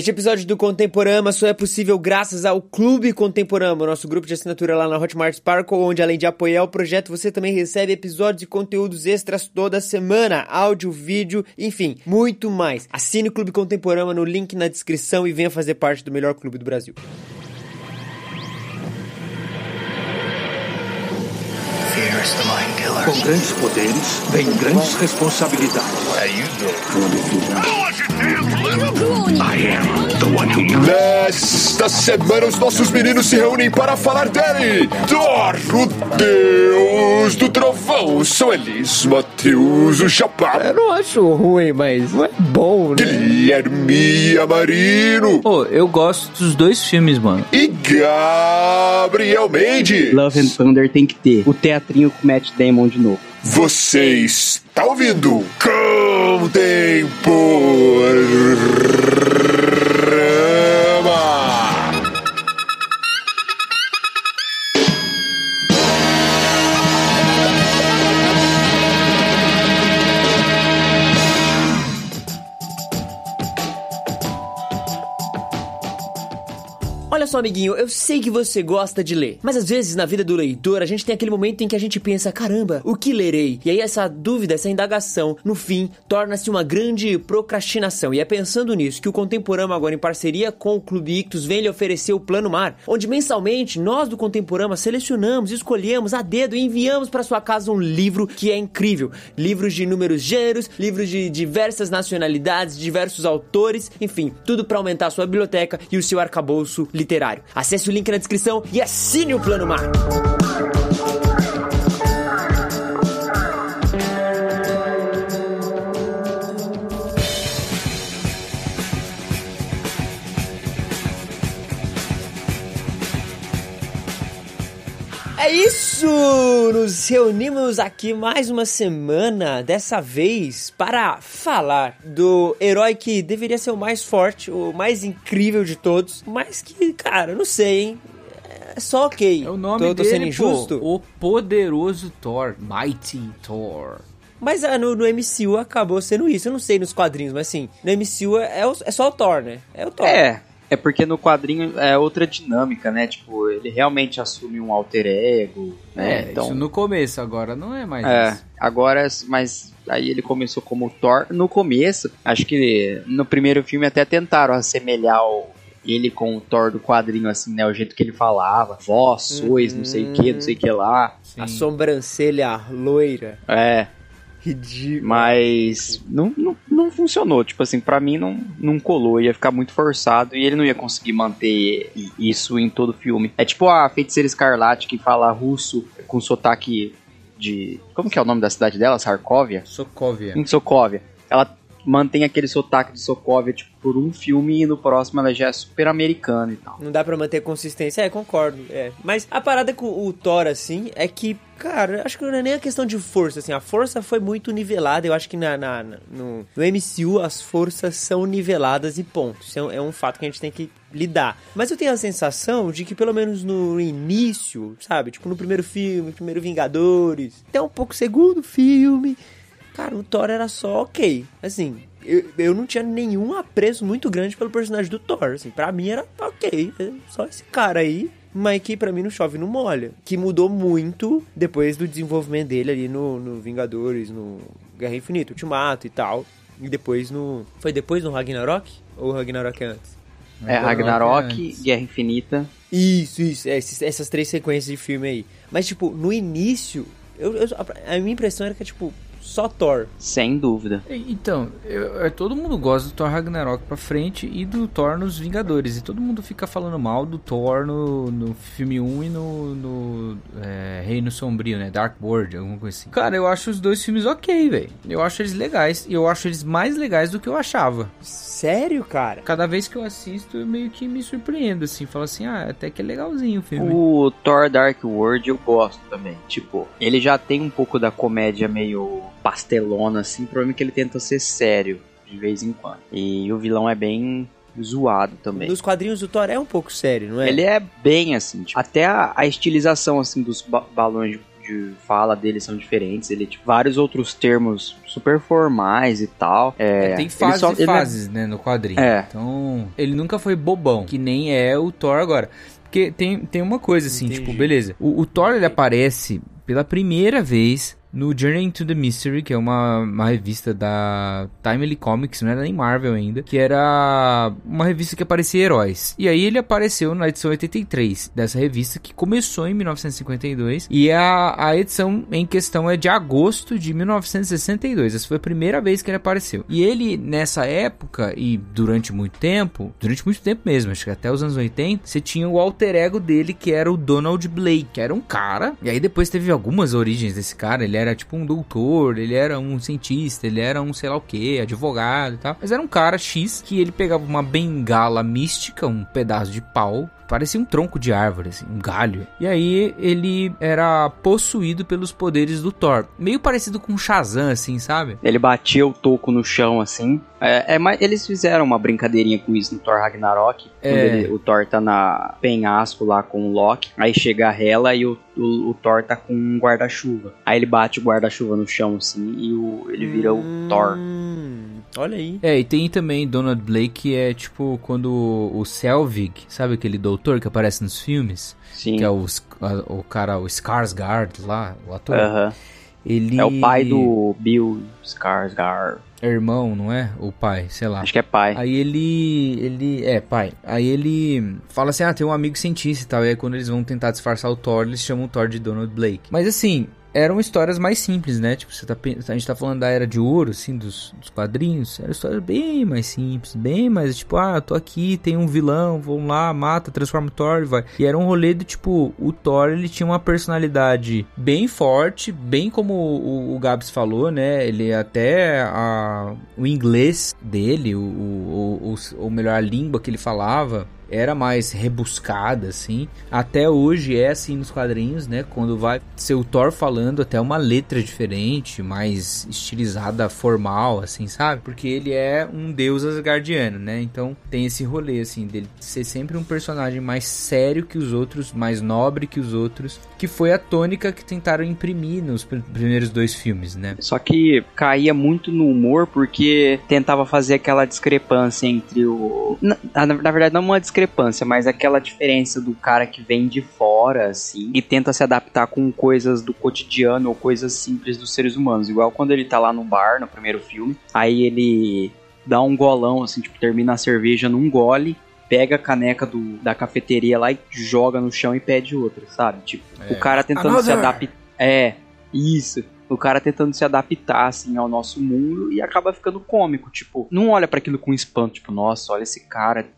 Este episódio do Contemporama só é possível graças ao Clube Contemporama, nosso grupo de assinatura lá na Hotmart Sparkle, onde além de apoiar o projeto, você também recebe episódios e conteúdos extras toda semana, áudio, vídeo, enfim, muito mais. Assine o Clube Contemporama no link na descrição e venha fazer parte do melhor clube do Brasil. Com grandes poderes, vem grandes responsabilidades. How you doing? I am the one who Nesta semana, os nossos meninos se reúnem para falar dele. Thor, o deus do trovão. São Elis, Mateus, o Chapéu. Eu não acho ruim, mas não é bom, né? Guilherme Amarino Pô, eu gosto dos dois filmes, mano. e Gabriel Mendes. Love and Thunder tem que ter o teatrinho com Matt Damon de novo. Você está ouvindo Contemporama. Amiguinho, eu sei que você gosta de ler, mas às vezes na vida do leitor a gente tem aquele momento em que a gente pensa: caramba, o que lerei? E aí essa dúvida, essa indagação, no fim, torna-se uma grande procrastinação. E é pensando nisso que o Contemporama, agora em parceria com o Clube Ictus, vem lhe oferecer o Plano Mar, onde mensalmente nós do Contemporama selecionamos, escolhemos a dedo e enviamos para sua casa um livro que é incrível. Livros de inúmeros gêneros, livros de diversas nacionalidades, diversos autores, enfim, tudo para aumentar a sua biblioteca e o seu arcabouço literário. Acesse o link na descrição e assine o Plano Mar. É isso! Nos reunimos aqui mais uma semana, dessa vez para falar do herói que deveria ser o mais forte, o mais incrível de todos, mas que, cara, não sei, hein? É só ok. É o nome tô, tô dele, sendo injusto? pô. O poderoso Thor. Mighty Thor. Mas ah, no, no MCU acabou sendo isso. Eu não sei nos quadrinhos, mas assim, no MCU é, é o- é só o Thor, né? É o Thor. É, é porque no quadrinho é outra dinâmica, né? Tipo, ele realmente assume um alter ego, né? É, então, isso no começo, agora não é mais é, isso. agora, mas aí ele começou como Thor. No começo, acho que no primeiro filme até tentaram assemelhar o- ele com o Thor do quadrinho, assim, né? O jeito que ele falava, vós sois, não sei o que, não sei o que lá. Sim. A sobrancelha loira. É, Ridículo. Mas não, não, não funcionou. Tipo assim, pra mim não, não colou. Ia ficar muito forçado e ele não ia conseguir manter isso em todo o filme. É tipo a feiticeira escarlate que fala russo com sotaque de. Como que é o nome da cidade dela? Sarkovia? Sokovia. Em Sokovia. Ela mantém aquele sotaque de Sokovia, tipo, por um filme e no próximo ela já é super americana e tal. Não dá pra manter consistência. É, concordo. É. Mas a parada com o Thor, assim, é que, cara, acho que não é nem a questão de força, assim. A força foi muito nivelada. Eu acho que na- na- no, no MCU as forças são niveladas e ponto. Isso é um, é um fato que a gente tem que lidar. Mas eu tenho a sensação de que, pelo menos no início, sabe? Tipo, no primeiro filme, primeiro Vingadores, até um pouco segundo filme. Cara, o Thor era só ok. Assim, eu, eu não tinha nenhum apreço muito grande pelo personagem do Thor. Assim, pra mim era ok. é Só esse cara aí. Mas que pra mim não chove, não molha. Que mudou muito depois do desenvolvimento dele ali no, no Vingadores, no Guerra Infinita, Ultimato e tal. E depois no. Foi depois no Ragnarok? Ou Ragnarok é antes? É Ragnarok, Guerra Infinita. Isso, isso. é, esses- essas três sequências de filme aí. Mas, tipo, no início, eu, eu- a minha impressão era que, tipo, só Thor. Sem dúvida. Então, eu- eu- todo mundo gosta do Thor Ragnarok pra frente e do Thor nos Vingadores. E todo mundo fica falando mal do Thor no, no filme 1 e no, no é, Reino Sombrio, né? Dark World, alguma coisa assim. Cara, eu acho os dois filmes ok, velho. Eu acho eles legais. E eu acho eles mais legais do que eu achava. Sério, cara? Cada vez que eu assisto, eu meio que me surpreendo, assim. Falo assim, ah, até que é legalzinho o filme. O Thor Dark World eu gosto também. Tipo, ele já tem um pouco da comédia meio pastelona, assim. O problema é que ele tenta ser sério de vez em quando. E o vilão é bem zoado também. Nos quadrinhos do Thor é um pouco sério, não é? Ele é bem assim, tipo, até a, a estilização assim dos ba- balões de, de fala dele são diferentes. Ele, tipo, vários outros termos super formais e tal. É, tem ele fases só- e não é- fases, né, no quadrinho. É. Então, ele nunca foi bobão, que nem é o Thor agora. Porque tem, tem uma coisa assim, Entendi. tipo, beleza. O, o Thor, ele aparece pela primeira vez no Journey into the Mystery, que é uma, uma revista da Timely Comics, não era nem Marvel ainda, que era uma revista que aparecia heróis. E aí ele apareceu na edição 83 dessa revista, que começou em 1952, e a, a edição em questão é de agosto de 1962. Essa foi a primeira vez que ele apareceu. E ele, nessa época, e durante muito tempo, durante muito tempo mesmo, acho que até os anos 80, você tinha o alter ego dele, que era o Donald Blake, que era um cara. E aí depois teve algumas origens desse cara. Ele era tipo um doutor, ele era um cientista, ele era um sei lá o que, advogado e tal. Mas era um cara X que ele pegava uma bengala mística, um pedaço de pau. Parecia um tronco de árvore, assim, um galho. E aí ele era possuído pelos poderes do Thor. Meio parecido com Shazam, assim, sabe? Ele batia o toco no chão, assim. É, é, mas eles fizeram uma brincadeirinha com isso no Thor Ragnarok. Quando É. ele- o Thor tá na penhasco lá com o Loki. Aí chega a Hela e o, o, o Thor tá com um guarda-chuva. Aí ele bate o guarda-chuva no chão, assim, e o, ele vira o Thor. Olha aí. É, e tem também Donald Blake, que é tipo quando o Selvig, sabe aquele doutor que aparece nos filmes? Sim. Que é o, o cara, o Skarsgård lá, o ator. Aham. Ele É o pai do Bill Skarsgård. É irmão, não é? Ou pai, sei lá. Acho que é pai. Aí ele. ele. É, pai. Aí ele fala assim: ah, tem um amigo cientista e tal. E aí quando eles vão tentar disfarçar o Thor, eles chamam o Thor de Donald Blake. Mas assim. Eram histórias mais simples, né? Tipo, você tá, a gente tá falando da Era de Ouro, assim, dos, dos quadrinhos. Eram histórias bem mais simples, bem mais, tipo, ah, tô aqui, tem um vilão, vão lá, mata, transforma o Thor e vai. E era um rolê do tipo, o Thor, ele tinha uma personalidade bem forte, bem como o, o Gabs falou, né? Ele até a, o inglês dele, o, o, o- ou melhor, a língua que ele falava, era mais rebuscada, assim. Até hoje é assim nos quadrinhos, né? Quando vai ser o Thor falando, até uma letra diferente, mais estilizada, formal, assim, sabe? Porque ele é um deus asgardiano, né? Então tem esse rolê, assim, dele ser sempre um personagem mais sério que os outros, mais nobre que os outros, que foi a tônica que tentaram imprimir nos pr- primeiros dois filmes, né? Só que caía muito no humor porque tentava fazer aquela discrepância entre o. Na, na- na verdade, não uma discrepância, mas aquela diferença do cara que vem de fora, assim, e tenta se adaptar com coisas do cotidiano ou coisas simples dos seres humanos. Igual quando ele tá lá no bar, no primeiro filme, aí ele dá um golão, assim, tipo, termina a cerveja num gole. Pega a caneca do, da cafeteria lá e joga no chão e pede outra, sabe? Tipo, o cara tentando se Another! adaptar. É, isso. O cara tentando se adaptar, assim, ao nosso mundo e acaba ficando cômico. Tipo, não olha pra aquilo com espanto, tipo, nossa, olha esse cara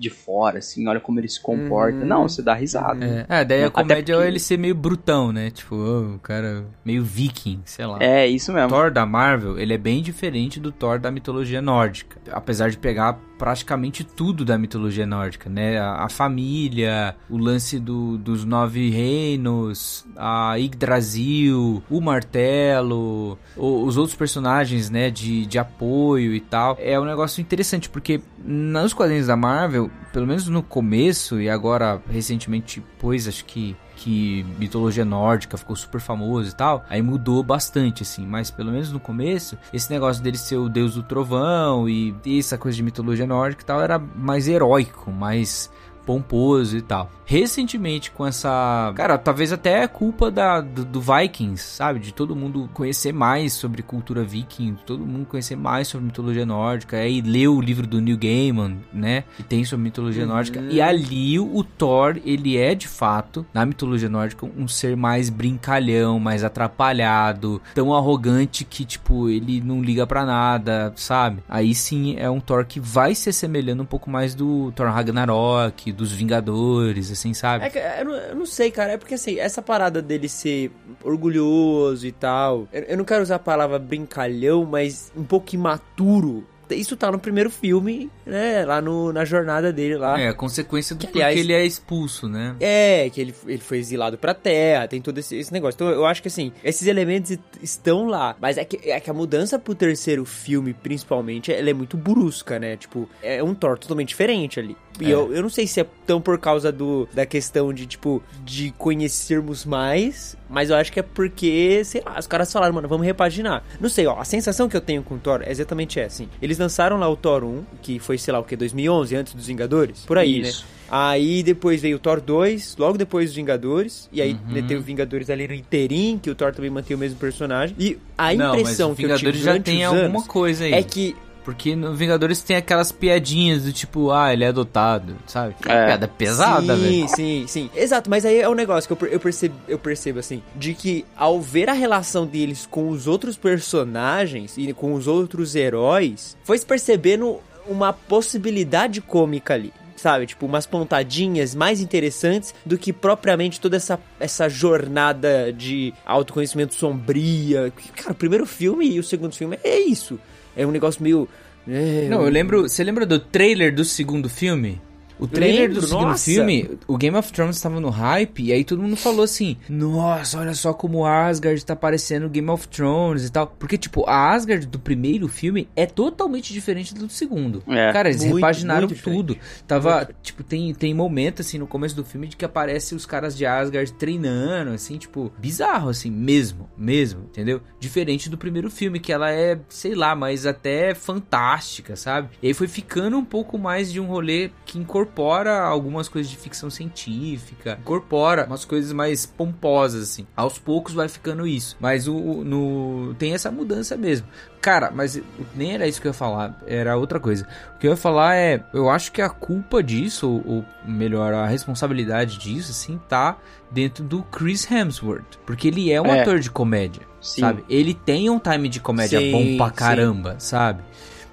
de fora, assim, olha como ele se comporta. Uhum. Não, você dá risada. É, é daí a Até comédia é porque- ele ser meio brutão, né? Tipo, o cara meio viking, sei lá. É, isso O mesmo. Thor da Marvel, ele é bem diferente do Thor da mitologia nórdica. Apesar de pegar praticamente tudo da mitologia nórdica, né? A, a família, o lance do- dos nove reinos, a Yggdrasil, o martelo, o- os outros personagens, né? De, de apoio e tal. É um negócio interessante, porque nos quadrinhos da Marvel, pelo menos no começo, e agora recentemente, pois acho que que mitologia nórdica ficou super famoso e tal, aí mudou bastante, assim, mas pelo menos no começo, esse negócio dele ser o deus do trovão e essa coisa de mitologia nórdica e tal era mais heróico, mais pomposo e tal. Recentemente, com essa. Cara, talvez até é culpa da, do, do Vikings, sabe? De todo mundo conhecer mais sobre cultura viking, todo mundo conhecer mais sobre mitologia nórdica, aí ler o livro do Neil Gaiman, né? Que tem sobre mitologia nórdica. E ali o Thor, ele é de fato, na mitologia nórdica, um ser mais brincalhão, mais atrapalhado, tão arrogante que, tipo, ele não liga pra nada, sabe? Aí sim é um Thor que vai se assemelhando um pouco mais do Thor Ragnarok, dos Vingadores, assim, sabe? É que, eu, não, eu não sei, cara. É porque assim, essa parada dele ser orgulhoso e tal. Eu, eu não quero usar a palavra brincalhão, mas um pouco imaturo. Isso tá no primeiro filme, né? Lá no, na jornada dele lá. É, a consequência do Que, aliás- ele é expulso, né? É, que ele, ele foi exilado pra terra, tem todo esse, esse negócio. Então eu acho que assim, esses elementos est- estão lá. Mas é que, é que a mudança pro terceiro filme, principalmente, ela é muito brusca, né? Tipo, é um Thor totalmente diferente ali. E É. eu, eu não sei se é tão por causa do, da questão de, tipo, de conhecermos mais, mas eu acho que é porque, sei lá, os caras falaram, mano, vamos repaginar. Não sei, ó, a sensação que eu tenho com o Thor é exatamente essa, assim. Eles lançaram lá o Thor 1, que foi, sei lá, o que, 2011, antes dos Vingadores? Por aí, Isso. né? Aí depois veio o Thor 2, logo depois dos Vingadores. E aí Uhum. né, teve o Vingadores ali no interim, que o Thor também mantém o mesmo personagem. E a Não, impressão mas o que eu Vingadores tive já tem alguma coisa aí. é que Porque no Vingadores tem aquelas piadinhas do tipo, ah, ele é adotado, sabe? É. Piada pesada, sim, velho. Sim, sim. Exato, mas aí é um negócio que eu, eu, percebo, eu percebo, assim, de que ao ver a relação deles com os outros personagens e com os outros heróis, foi se percebendo uma possibilidade cômica ali. Sabe, tipo, umas pontadinhas mais interessantes do que propriamente toda essa, essa jornada de autoconhecimento sombria. Cara, o primeiro filme e o segundo filme é isso. É um negócio meio. é, Não, eu lembro. Você lembra do trailer do segundo filme? O trailer Lembro, do segundo nossa. filme, o Game of Thrones estava no hype, e aí todo mundo falou assim: Nossa, olha só como Asgard tá parecendo Game of Thrones e tal. Porque, tipo, a Asgard do primeiro filme é totalmente diferente do segundo. É. Cara, eles Muito, repaginaram muito diferente. tudo. Tava, tipo, tem, tem momento, assim, no começo do filme de que aparece os caras de Asgard treinando, assim, tipo, bizarro, assim, mesmo, mesmo, entendeu? Diferente do primeiro filme, que ela é, sei lá, mas até fantástica, sabe? E aí foi ficando um pouco mais de um rolê que incorpora algumas coisas de ficção científica, incorpora umas coisas mais pomposas, assim. Aos poucos vai ficando isso. Mas o, o- no, tem essa mudança mesmo. Cara, mas nem era isso que eu ia falar, era outra coisa. O que eu ia falar é, eu acho que a culpa disso, ou, ou melhor, a responsabilidade disso, assim, tá dentro do Chris Hemsworth. Porque ele é um É. ator de comédia, Sim. sabe? Ele tem um time de comédia Sim, bom pra sim. caramba, sabe?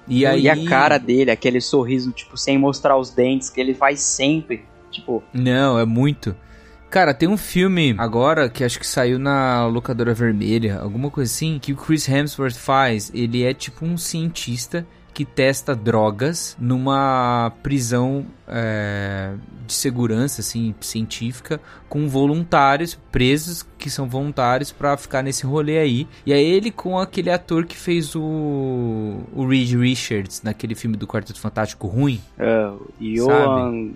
E E, aí... a cara dele, aquele sorriso, tipo, sem mostrar os dentes, que ele faz sempre. Tipo, Não, é muito. Cara, tem um filme agora que acho que saiu na locadora vermelha, alguma coisa assim, que o Chris Hemsworth faz. Ele é tipo um cientista que testa drogas numa prisão é, de segurança, assim, científica, com voluntários presos que são voluntários pra ficar nesse rolê aí. E é ele com aquele ator que fez o, o Reed Richards naquele filme do Quarteto Fantástico ruim. uh, Johan...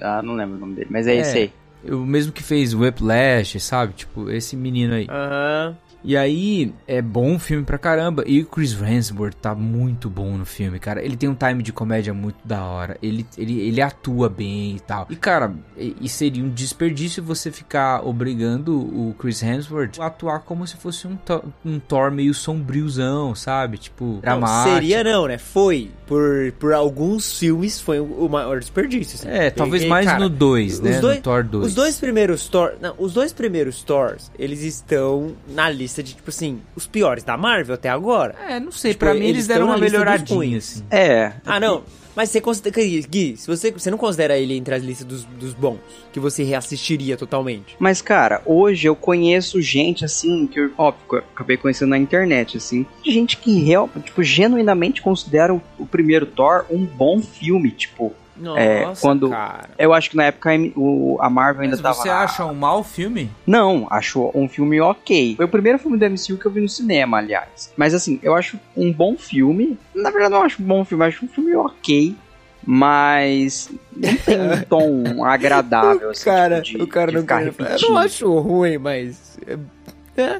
Ah, não lembro o nome dele, mas é, É. esse aí. O mesmo que fez Whiplash, sabe? Tipo, esse menino aí. Aham. E aí, é bom o filme pra caramba. E o Chris Hemsworth tá muito bom no filme, cara. Ele tem um time de comédia muito da hora. Ele, ele, ele atua bem e tal. E, cara, e, e seria um desperdício você ficar obrigando o Chris Hemsworth a atuar como se fosse um, Thor- um Thor meio sombriozão, sabe? Tipo, Não, dramático. seria não, né? Foi. Por, por alguns filmes foi o maior desperdício. assim. É, talvez E, mais cara, no 2, né? dois- no Thor 2. Os dois primeiros Thor. Não, os dois primeiros Thors, eles estão na lista de, tipo assim, os piores da Marvel até agora. É, não sei. Tipo, pra mim eles eles deram uma lista melhoradinha, assim. É, Ah, não. Mas você considera. Gui, se você, você não considera ele entre as listas dos, dos bons, que você reassistiria totalmente. Mas, cara, hoje eu conheço gente, assim, que eu, óbvio, acabei conhecendo na internet, assim, gente que, real, tipo, genuinamente considera o, o primeiro Thor um bom filme, tipo, Nossa, É, quando- cara. eu acho que na época a o- Marvel ainda Mas tava... você na- acha um mau filme? Não, acho um filme ok. Foi o primeiro filme do MCU que eu vi no cinema, aliás. Mas assim, eu acho um bom filme. Na verdade, eu não acho um bom filme, eu acho um filme ok. Mas não tem um tom agradável, assim, cara, tipo, de, o cara de não quer- Eu não acho ruim, mas. É,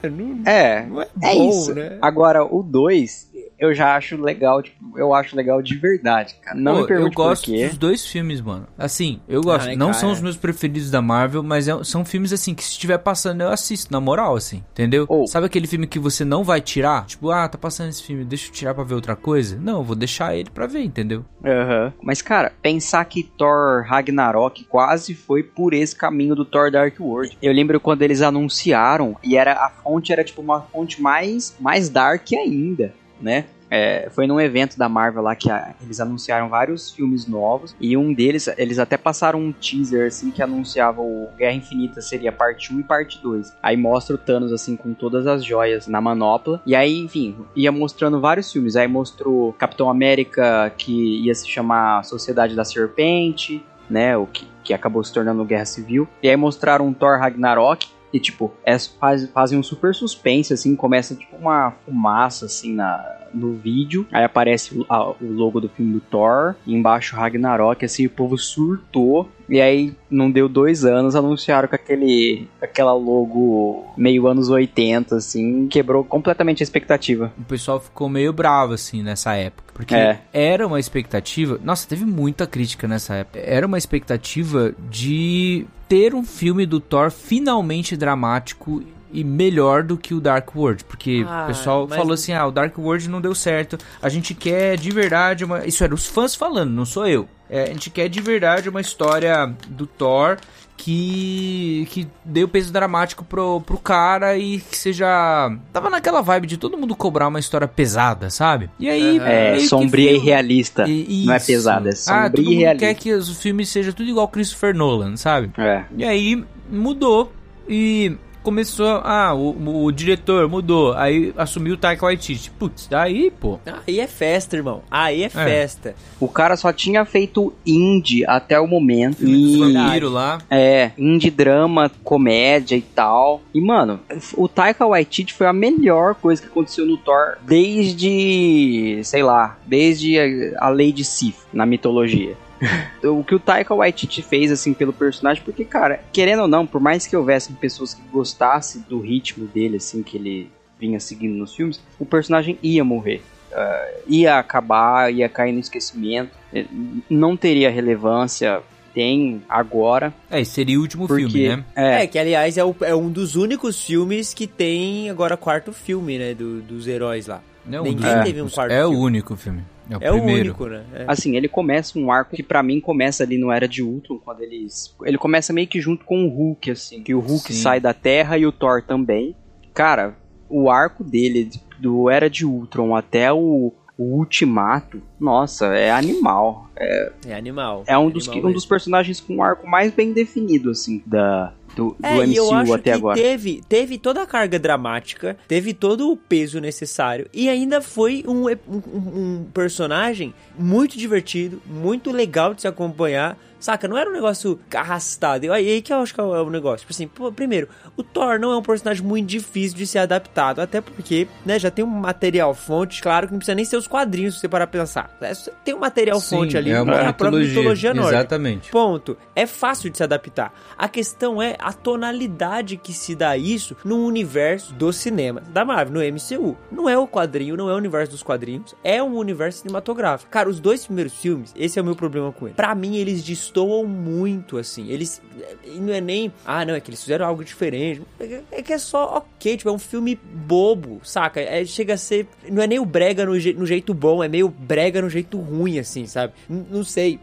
é, não, É, não é, é bom, isso. né? Agora, o 2, eu já acho legal, tipo, eu acho legal de verdade, cara. Não Pô, me pergunte eu gosto dos dois filmes, mano. Assim, eu gosto. Ah, né, não cara? são os meus preferidos da Marvel, mas é- são filmes assim que se estiver passando eu assisto, na moral, assim. Entendeu? Ou- Sabe aquele filme que você não vai tirar? Tipo, ah, tá passando esse filme, deixa eu tirar pra ver outra coisa? Não, eu vou deixar ele pra ver, entendeu? Aham. Mas, cara, pensar que Thor Ragnarok quase foi por esse caminho do Thor Dark World. Eu lembro quando eles anunciaram e era a fonte era tipo uma fonte mais mais dark ainda, né? É, foi num evento da Marvel lá que a- eles anunciaram vários filmes novos e um deles, eles até passaram um teaser assim que anunciava o Guerra Infinita seria parte 1 e parte 2. Aí mostra o Thanos assim com todas as joias na manopla. E aí, enfim, ia mostrando vários filmes. Aí mostrou Capitão América que ia se chamar Sociedade da Serpente, né, o que, que acabou se tornando Guerra Civil. E aí mostraram Thor Ragnarok e, tipo, é, faz, fazem um super suspense, assim, começa, tipo, uma fumaça, assim, na, no vídeo. Aí aparece o, a- o logo do filme do Thor, e embaixo Ragnarok, assim, o povo surtou. E aí, não deu dois anos, anunciaram com aquele, aquela logo meio anos 80, assim, quebrou completamente a expectativa. O pessoal ficou meio bravo, assim, nessa época. Porque É. era uma expectativa. Nossa, teve muita crítica nessa época. Era uma expectativa de ter um filme do Thor finalmente dramático e melhor do que o Dark World. Porque Ah, o pessoal mas- falou assim: ah, o Dark World não deu certo. A gente quer de verdade uma. Isso era os fãs falando, não sou eu. É, a gente quer de verdade uma história do Thor que que deu peso dramático pro, pro cara e que seja tava naquela vibe de todo mundo cobrar uma história pesada, sabe? E aí É, sombria e viu- realista. E- Não é pesada, é ah, sombria todo e mundo realista. quer que os filmes sejam tudo igual Christopher Nolan, sabe? É. E aí mudou e começou, ah, o, o diretor mudou, aí assumiu o Taika Waititi. Putz, daí, pô. Aí é festa, irmão. Aí é festa. O cara só tinha feito indie até o momento. Filme E, lá. é, indie drama, comédia e tal. E, mano, o Taika Waititi foi a melhor coisa que aconteceu no Thor desde, sei lá, desde a, a Lady Sif na mitologia. o que o Taika Waititi fez, assim, pelo personagem, porque, cara, querendo ou não, por mais que houvessem pessoas que gostassem do ritmo dele, assim, que ele vinha seguindo nos filmes, o personagem ia morrer. Ah, ia acabar, ia cair no esquecimento, eh, não teria relevância, tem agora, É, seria o último porque... filme, né? É, É, que aliás é, o- é um dos únicos filmes que tem agora quarto filme, né? do- dos heróis lá. Não, Ninguém dos- teve um quarto É o filme. único filme. É o É o único, né? É. Assim, ele começa um arco que pra mim começa ali no Era de Ultron, quando eles... Ele começa meio que junto com o Hulk, assim. Que o Hulk Sim. sai da Terra e o Thor também. Cara, o arco dele, do Era de Ultron até o, o Ultimato, nossa, é animal. É animal. É um dos, que- animal um dos personagens com um arco mais bem definido, assim, da, do, do É, eu MCU acho até que agora. Teve, teve toda a carga dramática, teve todo o peso necessário e ainda foi um, um, um- um personagem muito divertido, muito legal de se acompanhar. Saca, não era um negócio arrastado. E aí que eu acho que é o é negócio. Tipo assim, pô, primeiro, o Thor não é um personagem muito difícil de ser adaptado. Até porque, né, já tem um material fonte. Claro que não precisa nem ser os quadrinhos se você parar pra pensar. É, tem um material fonte ali, é é uma a própria mitologia nórdica. Exatamente. Ponto. É fácil de se adaptar. A questão é a tonalidade que se dá isso no universo do cinema da Marvel, no MCU. Não é o quadrinho, não é o universo dos quadrinhos, é um universo cinematográfico. Cara, os dois primeiros filmes, esse é o meu problema com ele. Pra mim, eles destoam muito, assim. Eles. e Não é nem. Ah, não, é que eles fizeram algo diferente. É é que é só ok, tipo, é um filme bobo, saca? É, chega a ser. Não é nem o brega no, je- no jeito bom, é meio brega no jeito ruim, assim, sabe? N- não sei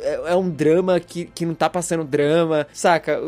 é, é um drama que, que não tá passando drama, saca?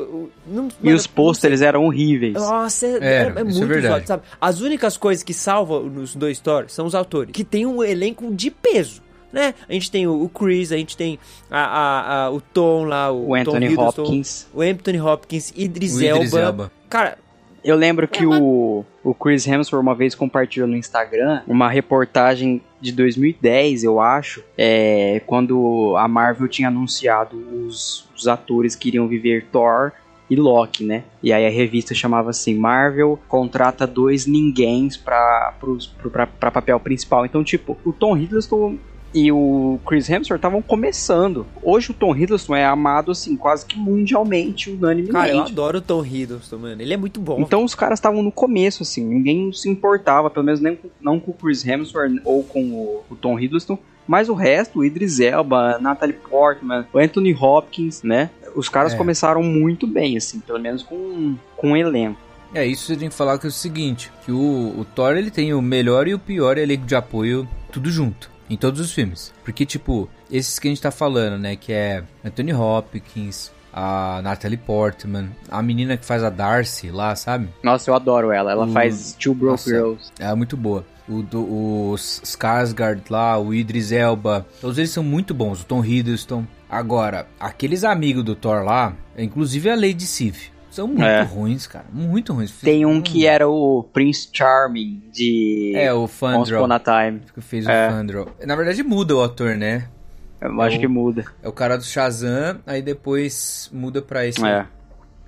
Não- E mano, os pôsteres eram horríveis. Nossa, é, É, é- é isso é muito verdade. zoado, sabe? As únicas coisas que salvam nos dois stories são os autores, que tem um elenco de peso. Né? A gente tem o o Chris, a gente tem a, a- a- o Tom lá, o, O Tom Anthony Hiddleston, Hopkins. o Anthony Hopkins, Idris, O Idris Elba. Elba. Cara, Eu lembro que o, o Chris Hemsworth uma vez compartilhou no Instagram uma reportagem de 2010, eu acho, é, quando a Marvel tinha anunciado os, os atores que iriam viver Thor e Loki, né? E aí a revista chamava assim, Marvel contrata dois ninguéms pra, pros- pro- pra, pra papel principal. Então, tipo, o Tom Hiddleston e o Chris Hemsworth estavam começando. Hoje o Tom Hiddleston é amado, assim, quase que mundialmente, unanimemente. cara, eu adoro o Tom Hiddleston, mano. Ele é muito bom. Então os caras estavam no começo, assim, ninguém se importava, pelo menos nem não com o Chris Hemsworth ou com o, o Tom Hiddleston, mas o resto, o Idris Elba, Natalie Portman, o Anthony Hopkins, né? Os caras É. começaram muito bem, assim, pelo menos com, com um elenco. É, isso você tem que falar que é o seguinte, que o, o Thor ele tem o melhor e o pior elenco de apoio tudo junto, em todos os filmes. Porque, tipo, esses que a gente tá falando, né, que é Anthony Hopkins, a Natalie Portman, a menina que faz a Darcy lá, sabe? Nossa, eu adoro ela, ela Hum. faz Two Broke Nossa. Girls. Ela é muito boa. o, do, o Skarsgård lá, o Idris Elba, todos eles são muito bons, o Tom Hiddleston. Agora, aqueles amigos do Thor lá, inclusive a Lady Sif, são muito É. ruins, cara, muito ruins. Tem um que era o Prince Charming de É, o Once Fandral, Upon a Time. que fez É. o Fandral. Na verdade muda o ator, né? Eu acho que muda. É o cara do Shazam, aí depois muda pra esse. É.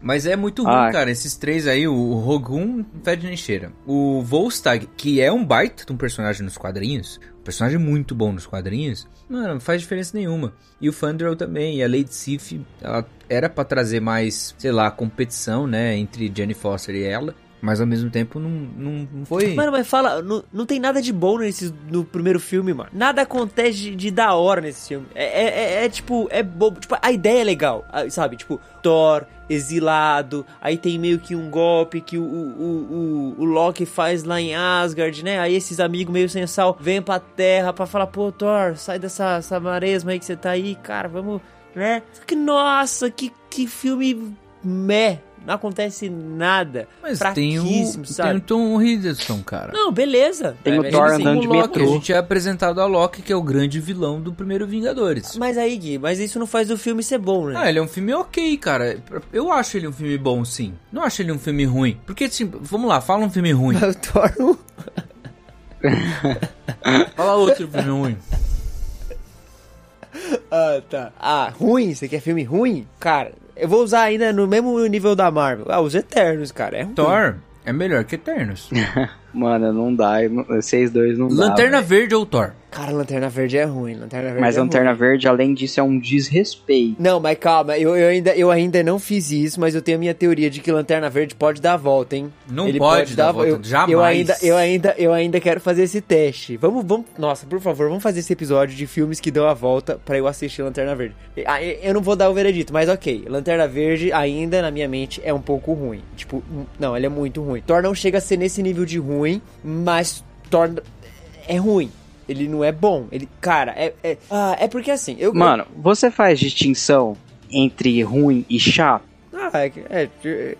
Mas é muito ruim, Ah. cara. Esses três aí, o Rogun fede nem cheira. O Volstagg, que é um baita de um personagem nos quadrinhos, um personagem muito bom nos quadrinhos, mano, não faz diferença nenhuma. E o Fandral também, e a Lady Sif, ela era pra trazer mais, sei lá, competição, né, entre Jenny Foster e ela. Mas ao mesmo tempo não, não, não foi. Mano, mas fala, não, não tem nada de bom nesse, no primeiro filme, mano. Nada acontece de, de da hora nesse filme. É, é, é- é, tipo, é bobo. Tipo, a ideia é legal, sabe? Tipo, Thor, exilado, aí tem meio que um golpe que o, o, o, o Loki faz lá em Asgard, né? Aí esses amigos meio sem sal vêm pra terra pra falar, pô, Thor, sai dessa essa maresma aí que você tá aí, cara, vamos, né? Que, nossa, que, que filme meh. Não acontece nada. Mas tem o, Fraquíssimo, tem sabe? o Tom Hiddleston, cara. Não, beleza. Tem o É, Thor assim, andando o de Loki, metrô. a gente é apresentado a Loki, que é o grande vilão do primeiro Vingadores. Mas aí, Gui, mas isso não faz o filme ser bom, né? Ah, ele é um filme ok, cara. Eu acho ele um filme bom, sim. Não acho ele um filme ruim. Porque, assim, vamos lá, fala um filme ruim. O Thor não- Fala outro filme ruim. Ah, tá. Ah, ruim? Você quer filme ruim? Cara, eu vou usar ainda no mesmo nível da Marvel. Ah, os Eternos, cara. É ruim. Thor é melhor que Eternos. Mano, não dá. eu não- Vocês dois não dá. Lanterna. Verde ou Thor? Cara, Lanterna Verde é ruim. Lanterna Verde Mas é Lanterna ruim. Verde, além disso, é um desrespeito. Não, mas calma, eu, eu, ainda, eu ainda não fiz isso, mas eu tenho a minha teoria de que Lanterna Verde pode dar a volta, hein? Não pode dar a volta, eu, jamais. Eu ainda, eu, ainda, eu ainda quero fazer esse teste. Vamos, vamos, nossa, por favor, vamos fazer esse episódio de filmes que dão a volta pra eu assistir Lanterna Verde. Ah, eu eu não vou dar o veredito, mas ok. Lanterna Verde ainda, na minha mente, é um pouco ruim. Tipo, não, ele é muito ruim. Thor não chega a ser nesse nível de ruim, mas Thor é ruim. Ele não é bom. Ele, cara, é, é, ah, é porque assim, eu, Mano, você faz distinção entre ruim e chato? Ah, é, que- é,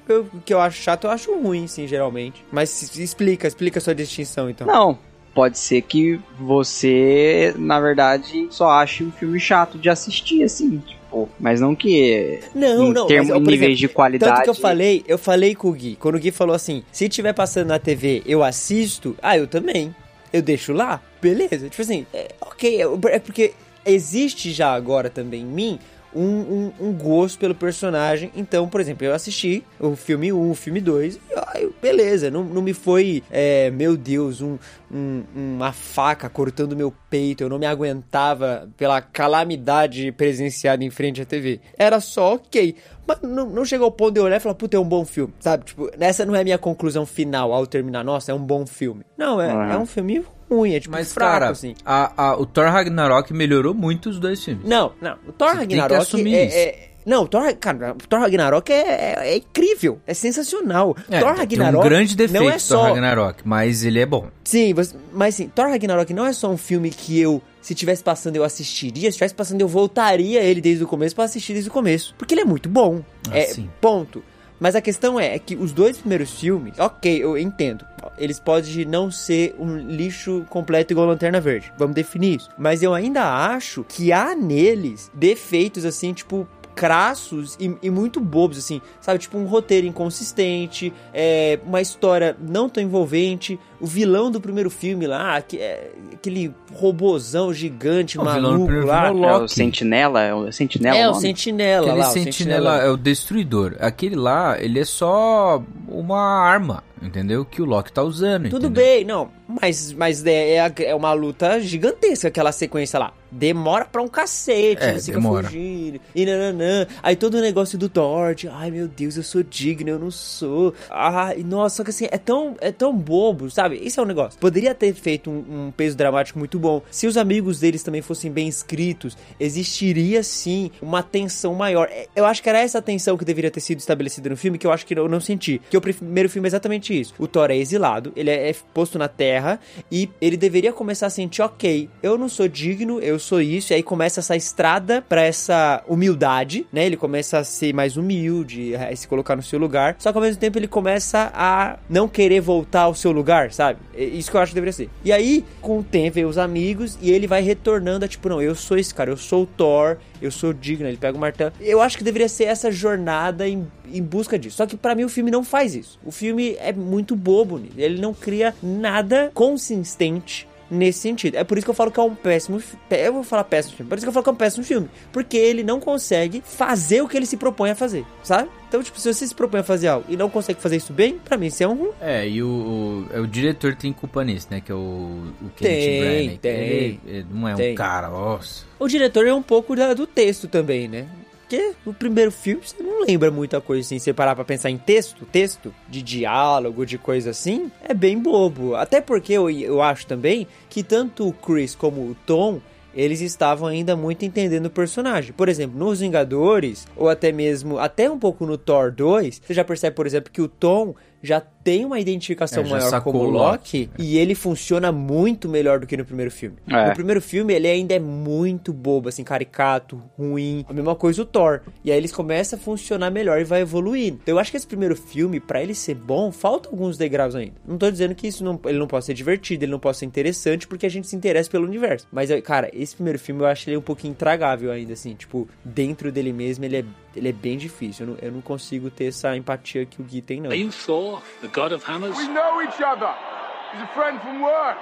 eu- o que eu acho chato, eu acho ruim, sim, geralmente. Mas explica, explica a sua distinção, então. Não. Pode ser que você, na verdade, só ache um filme chato de assistir, assim, tipo. Mas não que. Não, em não, termos, mas, em níveis exemplo, de qualidade. Tanto que eu falei, eu falei com o Gui. Quando o Gui falou assim, se tiver passando na TV, eu assisto. Ah, eu também. Eu deixo lá. Beleza. Tipo assim, é, ok. É é porque existe já agora também em mim um, um, um gosto pelo personagem. Então, por exemplo, eu assisti o filme 1, o filme 2. E, eu- beleza. Não, não me foi, é, meu Deus, um, um- uma faca cortando meu peito. Eu não me aguentava pela calamidade presenciada em frente à TV. Era só ok. Mas não, não chegou ao ponto de eu olhar e falar, puta, é um bom filme, sabe? Tipo, essa não é a minha conclusão final ao terminar. Nossa, é um bom filme. Não, é, Uhum. é um filme ruim, é tipo Mas, fraco, cara, assim. a- a- o Thor Ragnarok melhorou muito os dois filmes. Não, não. O Thor Você Ragnarok é, isso. é- Não, o Thor, cara, o Thor Ragnarok é, é, incrível. É sensacional. É, Thor tem Ragnarok um grande defeito não é do só... Thor Ragnarok, mas ele é bom. Sim, mas sim, Thor Ragnarok não é só um filme que eu, se tivesse passando, eu assistiria. Se tivesse passando, eu voltaria ele desde o começo pra assistir desde o começo. Porque ele é muito bom. Ah, é, sim. ponto. Mas a questão é, é que os dois primeiros filmes, ok, eu entendo. Eles podem não ser um lixo completo igual Lanterna Verde. Vamos definir isso. Mas eu ainda acho que há neles defeitos assim, tipo crassos e, e muito bobos, assim, sabe? Tipo, um roteiro inconsistente, é, uma história não tão envolvente. O vilão do primeiro filme lá, que é aquele robozão gigante, O vilão do maluco primeiro lá. filme É o Loki. Sentinela? É o Sentinela? É, o nome? Sentinela Aquele lá. o sentinela é o destruidor. Aquele lá, ele é só uma arma, entendeu? Que o Loki tá usando. Tudo entendeu? bem, não. Mas, mas é, é, é uma luta gigantesca aquela sequência lá. Demora pra um cacete, É, ficam demora. fugindo. E nananã. Aí todo o negócio do Thor, ai meu Deus, eu sou digno, eu não sou. Ai, nossa, só que assim, é tão, é tão bobo, sabe? Isso é um negócio. Poderia ter feito um, um peso dramático muito bom. Se os amigos deles também fossem bem escritos, existiria sim uma tensão maior. É, Eu acho que era essa tensão que deveria ter sido estabelecida no filme, que eu acho que eu não senti. Que o primeiro filme é exatamente exatamente isso. O Thor é exilado, ele é, posto na Terra e ele deveria começar a sentir, ok, eu não sou digno, eu sou isso, e aí começa essa estrada para essa humildade, né? Ele começa a ser mais humilde, a se colocar no seu lugar, só que ao mesmo tempo ele começa a não querer voltar ao seu lugar, sabe? É Isso que eu acho que deveria ser. E aí, com o tempo, vem os amigos e ele vai retornando a tipo, não, eu sou esse cara, eu sou o Thor, eu sou digno, ele pega o martelo. Eu acho que deveria ser essa jornada em, em busca disso. Só que pra mim o filme não faz isso. O filme é muito bobo, ele não cria nada consistente nesse sentido. É por isso que eu falo que é um péssimo. Eu vou falar péssimo filme. Por isso que eu falo que é um péssimo filme. Porque ele não consegue fazer o que ele se propõe a fazer, sabe? Então, tipo, se você se propõe a fazer algo e não consegue fazer isso bem, pra mim isso é um ruim. É, e o, o, é, o diretor tem culpa nisso, né? Que é o, o Kenneth Tem, Branagh. tem, Ele, ele não é tem. um cara, nossa. O diretor é um pouco da- do texto também, né? Porque o primeiro filme você não lembra muita coisa assim. Você parar pra pensar em texto, texto de diálogo, de coisa assim, é bem bobo. Até porque eu, eu acho também que tanto o Chris como o Tom. Eles estavam ainda muito entendendo o personagem. Por exemplo, nos Vingadores, ou até mesmo, até um pouco no Thor 2, você já percebe, por exemplo, que o Tom já tem uma identificação É, maior como o Loki, Loki, e ele funciona muito melhor do que no primeiro filme. É. No primeiro filme, ele ainda é muito bobo, assim, caricato, ruim. A mesma coisa o Thor. E aí eles começam a funcionar melhor e vai evoluindo. Então eu acho que esse primeiro filme, pra ele ser bom, falta alguns degraus ainda. Não tô dizendo que isso não, ele não possa ser divertido, ele não possa ser interessante, porque a gente se interessa pelo universo. Mas, eu- cara, esse primeiro filme eu acho ele um pouquinho intragável ainda, assim. Tipo, dentro dele mesmo, ele é, ele é bem difícil. Eu não, eu não consigo ter essa empatia que o Gui tem, não. Are you Thor, god of hammers? We know each other. He's a friend from work.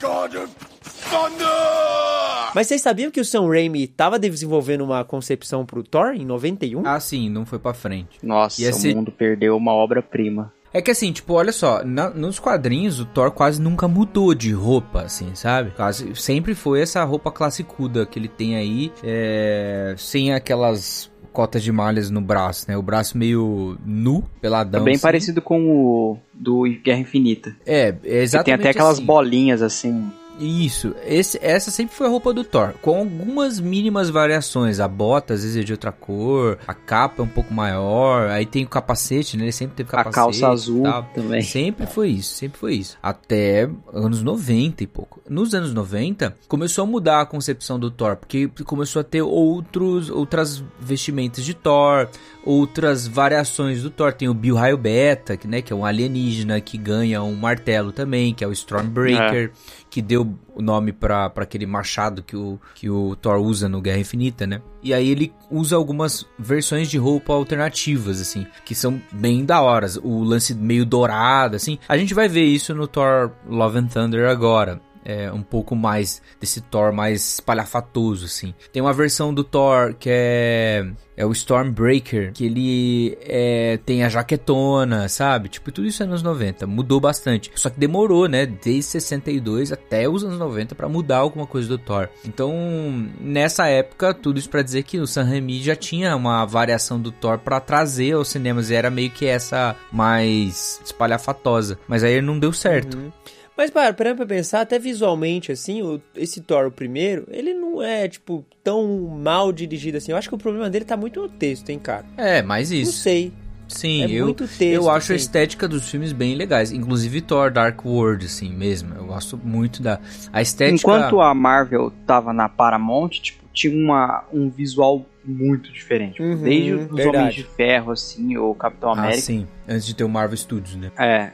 God of Thunder! Mas vocês sabiam que o Sam Raimi tava desenvolvendo uma concepção pro Thor em 91? Ah, sim, não foi pra frente. Nossa, Ia ser- o mundo perdeu uma obra-prima. É que assim, tipo, olha só, na- nos quadrinhos o Thor quase nunca mudou de roupa, assim, sabe? Quase sempre foi essa roupa classicuda que ele tem aí, é, sem aquelas cotas de malhas no braço, né? O braço meio nu, peladão. É bem assim. parecido com o do Guerra Infinita. É, é Que tem exatamente até aquelas assim. bolinhas assim. Isso, esse, essa sempre foi a roupa do Thor, com algumas mínimas variações. A bota às vezes é de outra cor, a capa é um pouco maior, aí tem o capacete, né? Ele sempre teve A capacete. calça azul tal. também. Sempre foi isso, sempre foi isso. Até anos 90 e pouco. Nos anos 90, começou a mudar a concepção do Thor, porque começou a ter outros, outras vestimentas de Thor, outras variações do Thor. Tem o Bill Raio Beta, que, né, que é um alienígena que ganha um martelo também, que é o Stormbreaker, que deu o nome pra aquele machado que o, que o Thor usa no Guerra Infinita, né? E aí ele usa algumas versões de roupa alternativas, assim, que são bem da hora. O lance meio dourado, assim. A gente vai ver isso no Thor Love and Thunder agora. É um pouco mais desse Thor mais espalhafatoso, assim. Tem uma versão do Thor que é, é o Stormbreaker, que ele é, tem a jaquetona, sabe? Tipo, tudo isso é anos 90. Mudou bastante. Só que demorou, né? Desde 62 até os anos 90 pra mudar alguma coisa do Thor. Então, nessa época, tudo isso pra dizer que o Sam Raimi já tinha uma variação do Thor pra trazer aos cinemas. E era meio que essa mais espalhafatosa. Mas aí não deu certo. Mas para, para pra pensar, até visualmente, assim, o- esse Thor, o primeiro, ele não é, tipo, tão mal dirigido assim. Eu acho que o problema dele tá muito no texto, hein, cara? É, mais Não isso. sei. Sim, É eu, muito texto, eu acho a assim. estética dos filmes bem legais. Inclusive Thor Dark World, assim mesmo. Eu gosto muito da. A estética. Enquanto a Marvel tava na Paramount, tipo, tinha uma, um visual muito diferente. Uhum, Desde os verdade. Homens de Ferro, assim, ou Capitão Ah, América. sim. Antes de ter o Marvel Studios, né? É.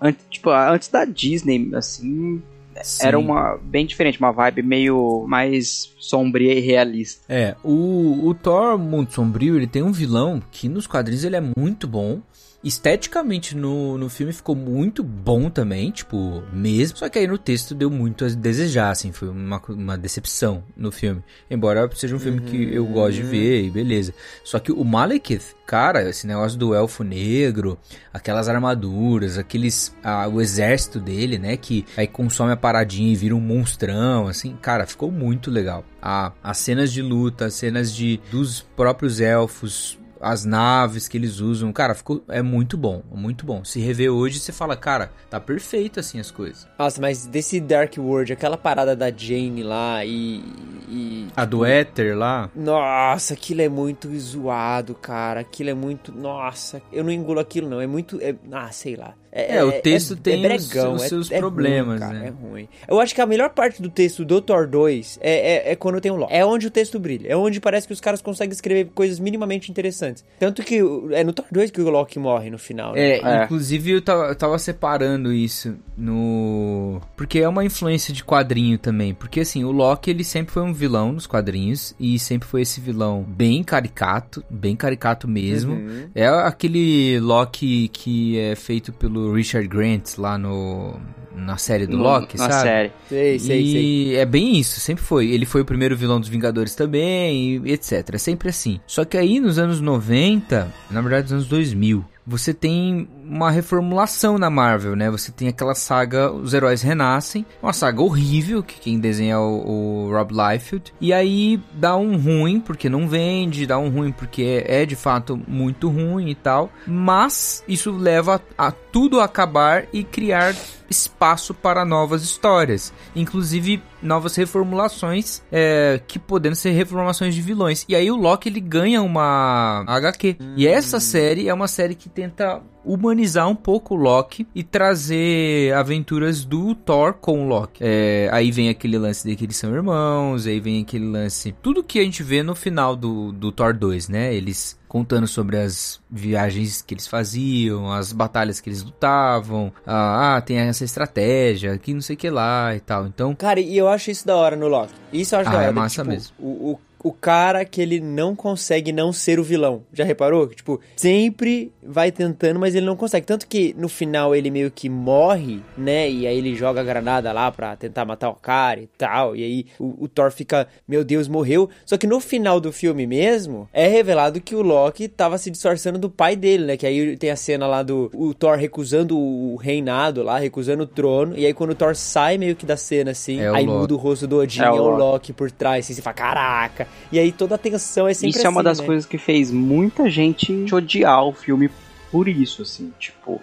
Antes, tipo, antes da Disney, assim, Sim. era uma bem diferente, uma vibe meio mais sombria e realista. É, o, o Thor Mundo Sombrio, ele tem um vilão que nos quadrinhos ele é muito bom. Esteticamente no, no filme ficou muito bom também, tipo, mesmo. Só que aí no texto deu muito a desejar, assim, foi uma, uma decepção no filme. Embora seja um filme que eu gosto de ver e beleza. Só que o Malekith, cara, esse negócio do elfo negro, aquelas armaduras, aqueles. ah, o exército dele, né? Que aí consome a paradinha e vira um monstrão, assim, cara, ficou muito legal. A, as cenas de luta, as cenas de dos próprios elfos, as naves que eles usam. Cara, ficou, é muito bom, muito bom. Se rever hoje, você fala, cara, tá perfeito assim as coisas. Nossa, mas desse Dark World, aquela parada da Jane lá e. e A do Éter lá. Nossa, aquilo é muito zoado, cara. Aquilo é muito. Nossa, eu não engulo aquilo, não. É muito. É... Ah, sei lá. É, o texto tem os- os seus é problemas, ruim, cara, né? É ruim. Eu acho que a melhor parte do texto do Thor 2 é, é, é quando tem um Loki. É onde o texto brilha. É onde parece que os caras conseguem escrever coisas minimamente interessantes. Tanto que o- é no Thor 2 que o Loki morre no final. né? É, É. inclusive eu tava, eu tava separando isso no. Porque é uma influência de quadrinho também. Porque assim, o Loki ele sempre foi um vilão nos quadrinhos. E sempre foi esse vilão bem caricato, bem caricato mesmo. Uhum. É aquele Loki que é feito pelo Richard Grant lá no. Na série do No- Loki, na sabe? série. Sei, sei, e sei. é bem isso, sempre foi. Ele foi o primeiro vilão dos Vingadores também, e etc. É sempre assim. Só que aí nos anos 90, na verdade nos anos 2000, você tem uma reformulação na Marvel, né? Você tem aquela saga Os Heróis Renascem, uma saga horrível, que quem desenha é o, o Rob Liefeld. E aí dá um ruim, porque não vende, dá um ruim porque é, é de fato muito ruim e tal. Mas isso leva a tudo acabar e criar espaço para novas histórias, inclusive novas reformulações é, que podendo ser reformulações de vilões. E aí o Loki ele ganha uma HQ. E essa série é uma série que tenta humanizar um pouco o Loki e trazer aventuras do Thor com o Loki. É, aí vem aquele lance de que eles são irmãos, aí vem aquele lance. Tudo que a gente vê no final do, do Thor 2, né? Eles contando sobre as viagens que eles faziam, as batalhas que eles lutavam. Ah, ah, tem essa estratégia, que não sei o que lá e tal. Então, Cara, e eu acho isso da hora no Loki. Isso eu acho Ah, da hora. é massa tipo, mesmo. O, o, o cara que ele não consegue não ser o vilão. Já reparou? Tipo, sempre vai tentando, mas ele não consegue. Tanto que no final ele meio que morre, né? E aí ele joga a granada lá pra tentar matar o cara e tal. E aí o, o Thor fica, meu Deus, morreu. Só que no final do filme mesmo, é revelado que o Loki tava se disfarçando do pai dele, né? Que aí tem a cena lá do o Thor recusando o reinado lá, recusando o trono. E aí quando o Thor sai meio que da cena assim, É aí Loki. muda o rosto do Odin, É é o o Loki. Loki por trás, assim, você fala, caraca. E aí toda a tensão é sempre Isso é uma assim, das né? coisas que fez muita gente odiar o filme por isso, assim, tipo.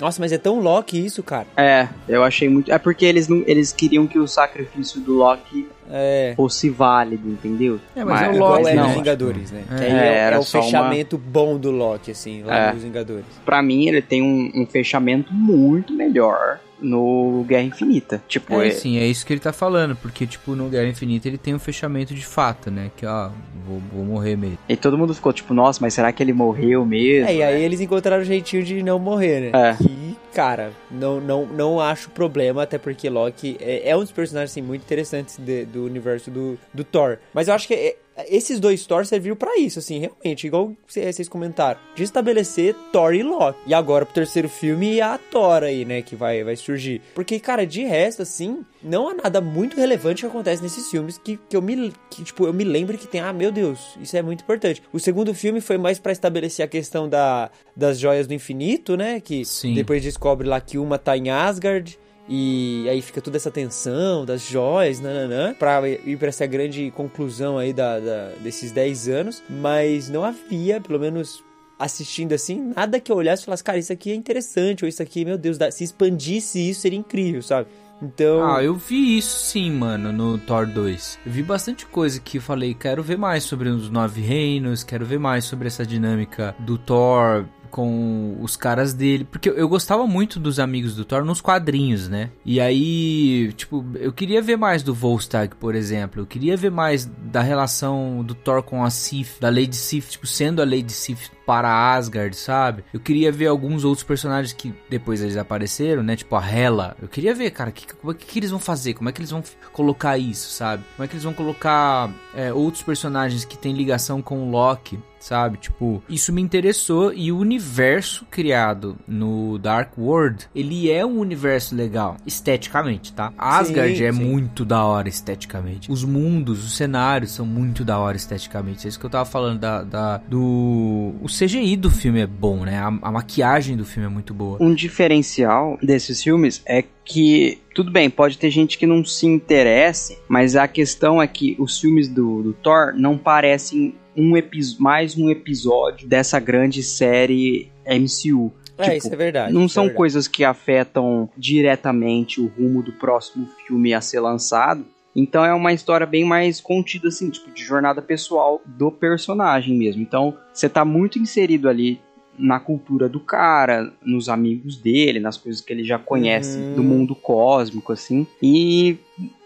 Nossa, mas é tão Loki isso, cara. É, eu achei muito. É porque eles não, eles queriam que o sacrifício do Loki É. fosse válido, entendeu? É, mas é o Loki, é não. nos Vingadores, né? É. Que aí É, é, é era o só uma- fechamento bom do Loki, assim, lá É. nos Vingadores. Pra mim, ele tem um, um fechamento muito melhor no Guerra Infinita. Tipo, É, é- sim, é isso que ele tá falando, porque, tipo, no Guerra Infinita ele tem um fechamento de fato, né? Que, ó, vou, vou morrer mesmo. e todo mundo ficou tipo, nossa, mas será que ele morreu mesmo? É, e aí eles encontraram o jeitinho de não morrer, né? É. E, cara, não, não, não acho problema, até porque Loki é, é um dos personagens, assim, muito interessantes de- do universo do, do Thor. Mas eu acho que é- esses dois Thor serviram pra isso, assim, realmente, igual cê- vocês comentaram, de estabelecer Thor e Loki. E agora pro terceiro filme, a Thor aí, né, que vai, vai surgir. Porque, cara, de resto, assim, não há nada muito relevante que acontece nesses filmes que, que eu me que, tipo, eu me lembro que tem, ah, meu Deus, isso é muito importante. O segundo filme foi mais pra estabelecer a questão da, das joias do infinito, né, que Sim. depois descobre lá que uma tá em Asgard e aí fica toda essa tensão das joias, nananã, pra ir pra essa grande conclusão aí da, da- desses 10 anos, mas não havia, pelo menos assistindo assim, nada que eu olhasse e falasse, cara, isso aqui é interessante, ou isso aqui, meu Deus, se expandisse isso seria incrível, sabe? Então, Ah, eu vi isso sim, mano, no Thor 2. Eu vi bastante coisa que falei, quero ver mais sobre os Nove Reinos, quero ver mais sobre essa dinâmica do Thor com os caras dele. Porque eu- gostava muito dos amigos do Thor nos quadrinhos, né? E aí, tipo, eu queria ver mais do Volstagg, por exemplo. Eu queria ver mais da relação do Thor com a Sif, da Lady Sif, tipo, sendo a Lady Sif para Asgard, sabe? Eu queria ver alguns outros personagens que depois eles apareceram, né? Tipo a Hela. Eu queria ver, cara, que, como é que, que eles vão fazer? Como é que eles vão colocar isso, sabe? Como é que eles vão colocar é, outros personagens que têm ligação com o Loki? Sabe? Tipo, isso me interessou e o universo criado no Dark World, ele é um universo legal, esteticamente, tá? Asgard é sim. muito da hora esteticamente. Os mundos, os cenários são muito da hora esteticamente. É isso que eu tava falando da, da- do... O CGI do filme é bom, né? A, a maquiagem do filme é muito boa. Um diferencial desses filmes é que, tudo bem, pode ter gente que não se interesse, mas a questão é que os filmes do, do Thor não parecem um mais um episódio dessa grande série MCU. É, Tipo, isso é verdade. Não é são verdade. coisas que afetam diretamente o rumo do próximo filme a ser lançado. Então é uma história bem mais contida, assim, tipo, de jornada pessoal do personagem mesmo. Então você tá muito inserido ali na cultura do cara, nos amigos dele, nas coisas que ele já conhece Uhum. do mundo cósmico, assim. E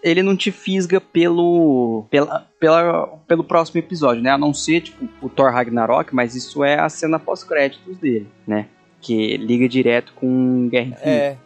ele não te fisga pelo, pela, pela, pelo próximo episódio, né? A não ser, tipo, o Thor Ragnarok, mas isso é a cena pós-créditos dele, né? Que liga direto com Guerra Infinita. É.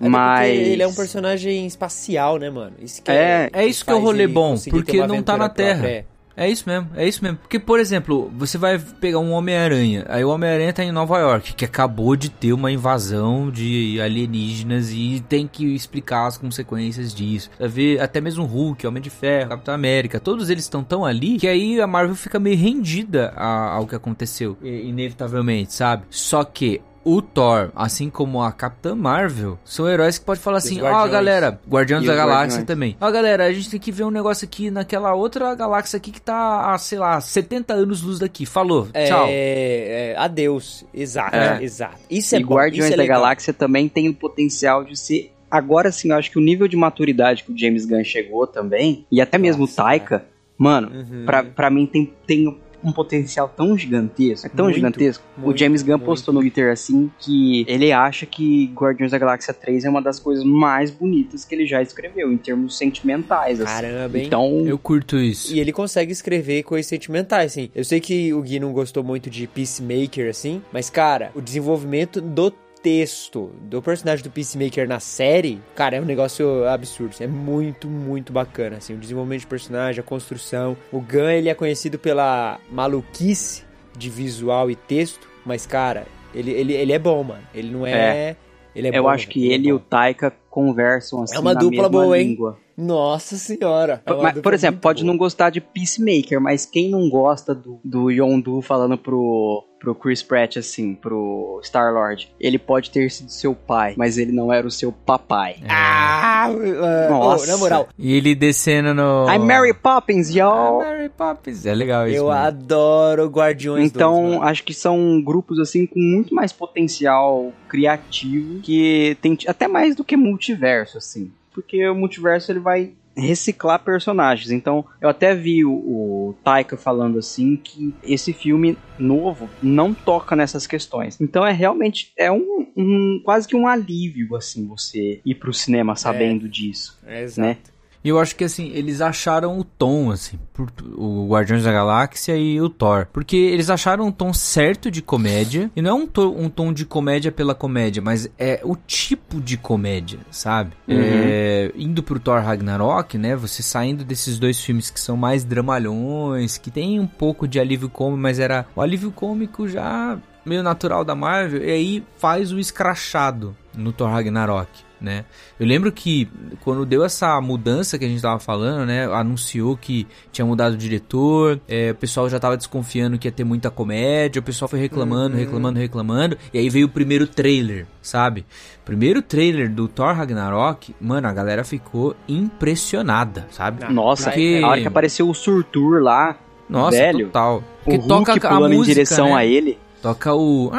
Até Mas- ele é um personagem espacial, né, mano? Isso que É, É isso que é o rolê bom, porque não tá na Terra. própria, é. Isso mesmo, é isso mesmo. Porque, por exemplo, você vai pegar um Homem-Aranha, aí o Homem-Aranha tá em Nova York, que acabou de ter uma invasão de alienígenas e tem que explicar as consequências disso. Vai ver até mesmo Hulk, Homem de Ferro, Capitão América, todos eles estão tão ali que aí a Marvel fica meio rendida ao que aconteceu, inevitavelmente, sabe? Só que o Thor, assim como a Capitã Marvel, são heróis que pode falar assim: ó, Guardiões. galera, Guardiões da Galáxia Guardiões. também. Ó, galera, a gente tem que ver um negócio aqui naquela outra galáxia aqui que tá a, sei lá, 70 anos luz daqui. Falou, É, tchau. é, adeus. Exato, É. exato. Isso é e bom, Guardiões isso é da legal. Galáxia também tem o potencial de ser. Agora sim, eu acho que o nível de maturidade que o James Gunn chegou também, e até mesmo o Nossa, Taika, mano, Uhum. pra, pra mim tem, tem um potencial tão gigantesco, é tão Muito, gigantesco. muito, o James Gunn muito. postou no Twitter assim que ele acha que Guardiões da Galáxia 3 é uma das coisas mais bonitas que ele já escreveu, em termos sentimentais. assim. Caramba, hein? Então, Eu curto isso. E ele consegue escrever coisas sentimentais, assim. Eu sei que o Gui não gostou muito de Peacemaker, assim, mas, cara, o desenvolvimento do texto do personagem do Peacemaker na série, cara, é um negócio absurdo. assim, É muito, muito bacana, assim. O desenvolvimento de personagem, a construção. O Gun, ele é conhecido pela maluquice de visual e texto, mas, cara, ele, ele, ele é bom, mano. Ele não é... Ele é eu bom, acho que é ele e o. Taika conversam assim É uma na dupla mesma boa, hein? Nossa senhora. é Mas, por exemplo, pode boa. não gostar de Peacemaker, mas quem não gosta do, do Yondu falando pro, pro Chris Pratt, assim, pro Star-Lord, ele pode ter sido seu pai, mas ele não era o seu papai. Ah, ah, Nossa. ô, na moral, E ele descendo no. I'm Mary Poppins, I'm y'all! Mary Poppins. É legal isso. eu mano. adoro Guardiões Então, 2, mano. acho que são grupos, assim, com muito mais potencial criativo, que tem até mais do que multiverso, assim. Porque o multiverso, ele vai reciclar personagens. Então, eu até vi o, o Taika falando assim que esse filme novo não toca nessas questões. Então, é realmente é um, um- quase que um alívio assim você ir pro cinema sabendo disso, É, exato. né? E eu acho que assim, eles acharam o tom, assim, por- o Guardiões da Galáxia e o Thor. Porque eles acharam um tom certo de comédia. E não é um, to- um tom de comédia pela comédia, mas é o tipo de comédia, sabe? É, indo pro Thor Ragnarok, né? Você saindo desses dois filmes que são mais dramalhões, que tem um pouco de alívio cômico, mas era o alívio cômico já meio natural da Marvel. E aí faz o escrachado no Thor Ragnarok. Né? Eu lembro que quando deu essa mudança que a gente tava falando, né? Anunciou que tinha mudado o diretor, é, o pessoal já tava desconfiando que ia ter muita comédia, o pessoal foi reclamando, reclamando, reclamando, e aí veio o primeiro trailer, sabe? Primeiro trailer do Thor Ragnarok, mano, a galera ficou impressionada, sabe? Nossa, Porque- a hora que apareceu o Surtur lá, Nossa, velho, total. o Porque Hulk toca a música, em direção né? a ele, Toca o...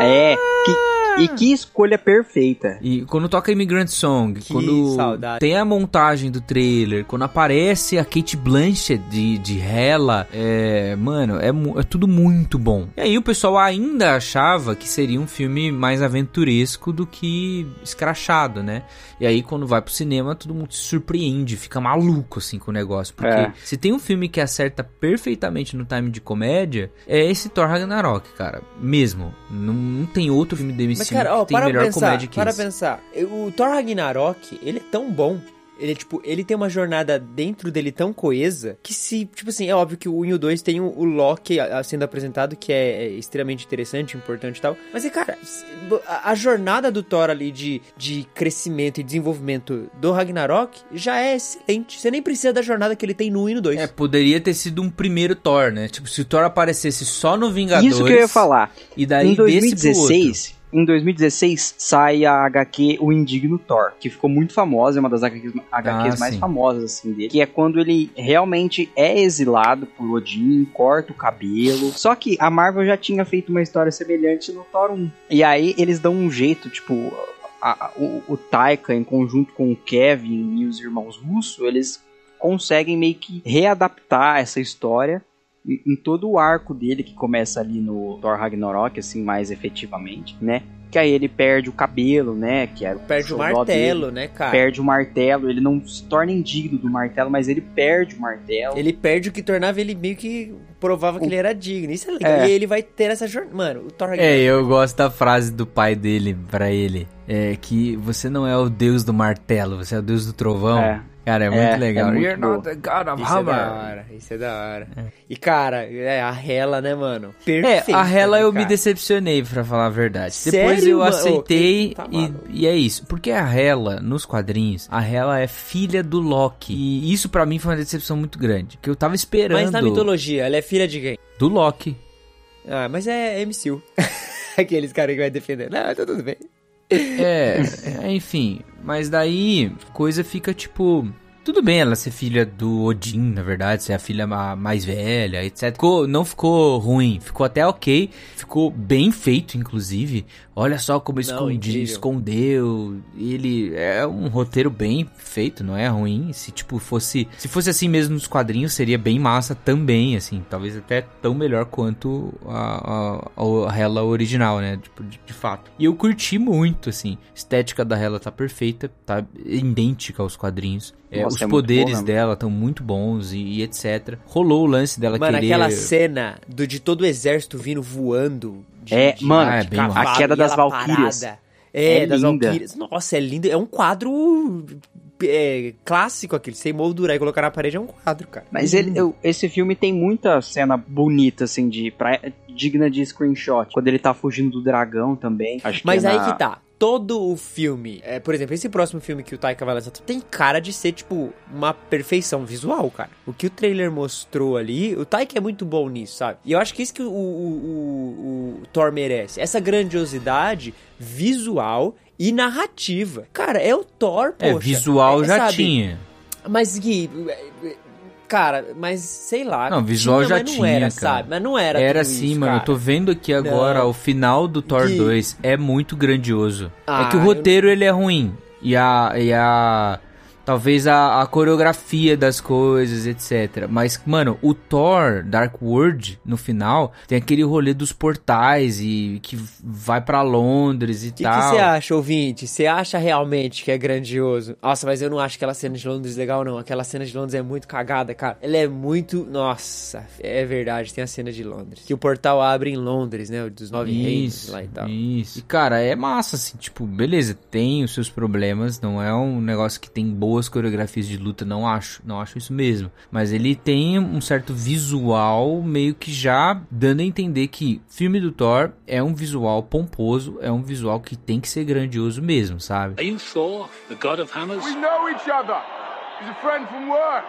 é, que, e que escolha perfeita. E quando toca Immigrant Song, Que quando saudade. tem a montagem do trailer, quando aparece a Kate Blanchett de, de Hela, é, mano, é, é tudo muito bom. E aí o pessoal ainda achava que seria um filme mais aventuresco do que escrachado, né? E aí quando vai pro cinema, todo mundo se surpreende, fica maluco assim com o negócio. Porque É. se tem um filme que acerta perfeitamente no time de comédia, é esse Thor Ragnarok, cara. Mesmo. Não, não tem outro filme da MCU Mas, cara, ó, que tem para melhor pensar, comédia que para esse. pensar. O Thor Ragnarok, ele é tão bom. Ele, tipo, ele tem uma jornada dentro dele tão coesa que se, tipo assim, é óbvio que o 1 e o 2 tem o, o Loki sendo apresentado, que é, é extremamente interessante, importante e tal. Mas, é, cara, a, a jornada do Thor ali de, de crescimento e desenvolvimento do Ragnarok já é excelente. Você nem precisa da jornada que ele tem no 1 e no 2. É, poderia ter sido um primeiro Thor, né? Tipo, se o Thor aparecesse só no Vingadores. Isso que eu ia falar. E daí em desse pro outro. 2016, Em 2016 sai a HQ O Indigno Thor, que ficou muito famosa, é uma das HQs, HQs Ah, mais sim. famosas assim dele, que é quando ele realmente é exilado por Odin, corta o cabelo. Só que a Marvel já tinha feito uma história semelhante no Thor 1. E aí eles dão um jeito, tipo, a- a- o, o Taika em conjunto com o Kevin e os irmãos Russo, eles conseguem meio que readaptar essa história em, todo o arco dele que começa ali no Thor Ragnarok, assim, mais efetivamente, né? Que aí ele perde o cabelo, né? Que era o Perde o martelo, dele. né, cara? Perde o martelo, ele não se torna indigno do martelo, mas ele perde o martelo. Ele perde o que tornava ele meio que provava que ele era digno. Isso é legal. É. E ele vai ter essa jornada. Mano, o Thor É, eu gosto da frase do pai dele pra ele. É que você não é o deus do martelo, você é o deus do trovão. É. Cara, é É, muito é legal. muito You're boa. not the god of Isso é da hammer. hora, isso é da hora. E cara, é a Hela, né, mano? É, Perfeita, a Hela né, eu me decepcionei, pra falar a verdade. Sério, Depois eu mano? aceitei Tá e, maluco. e é isso. Porque a Hela, nos quadrinhos, a Hela é filha do Loki. E isso pra mim foi uma decepção muito grande. Que eu tava esperando Mas na mitologia, ela é filha de quem? do Loki. Ah, mas é MCU. Aqueles caras que vai defender. Não, tá tudo bem. É, é, enfim. Mas daí, coisa fica tipo. Tudo bem ela ser filha do Odin, na verdade, ser a filha ma- mais velha, etc. Ficou- não ficou ruim, ficou até ok. Ficou bem feito, inclusive. Olha só como escondi, incrível. escondeu. Ele é um roteiro bem feito, não é ruim. Se tipo fosse, se fosse assim mesmo nos quadrinhos, seria bem massa também, assim. Talvez até tão melhor quanto a, a, a Hela original, né? Tipo, de, de fato. E eu curti muito, assim. A estética da Hela tá perfeita, tá idêntica aos quadrinhos. É, Nossa, os é poderes mesmo. dela estão muito bons e, e etc. Rolou o lance dela Mano, querer... aquela cena do, de todo o exército vindo voando. de- É, de- mano, Ah, é de cavalo, a queda das Valquírias. É, É das linda. Valquírias. Nossa, é lindo. É um quadro é, clássico aquele. Sem moldurar e colocar na parede é um quadro, cara. Mas ele, eu- esse filme tem muita cena bonita, assim, de pra, digna de screenshot. Quando ele tá fugindo do dragão também. Acho Mas que é aí na- que tá. Todo o filme, é, por exemplo, esse próximo filme que o Taika vai lançar tem cara de ser, tipo, uma perfeição visual, cara. O que o trailer mostrou ali, o Taika é muito bom nisso, sabe? E eu acho que isso que o, o, o- o Thor merece. Essa grandiosidade visual e narrativa. Cara, é o Thor, poxa. É, visual É, já sabe? tinha. Mas Gui, cara, mas sei lá. Não, visual já mas não tinha, era, cara. sabe? Mas não era Era sim, isso, mano. cara. Eu tô vendo aqui agora Não. o final do Thor Gui. 2 é muito grandioso. Ah, é que o eu roteiro ele é ruim. E a. E a talvez a, a coreografia das coisas, etc. Mas, mano, o Thor Dark World, no final, tem aquele rolê dos portais e que vai pra Londres e O que tal. você acha, ouvinte? Você acha realmente que é grandioso? Nossa, mas eu não acho aquela cena de Londres legal, não. Aquela cena de Londres é muito cagada, cara. Ela é muito. Nossa, é verdade, tem a cena de Londres. Que o portal abre em Londres, né? o Dos nove reinos Isso, lá e tal. isso. E, cara, é massa, assim, tipo, beleza, tem os seus problemas, não é um negócio que tem boas coreografias de luta, não acho, não acho isso mesmo. Mas ele tem um certo visual meio que já dando a entender que filme do Thor é um visual pomposo, é um visual que tem que ser grandioso mesmo, sabe? Are you Thor, the god of hammers? We know each other. He's a friend from work.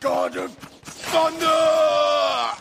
God of!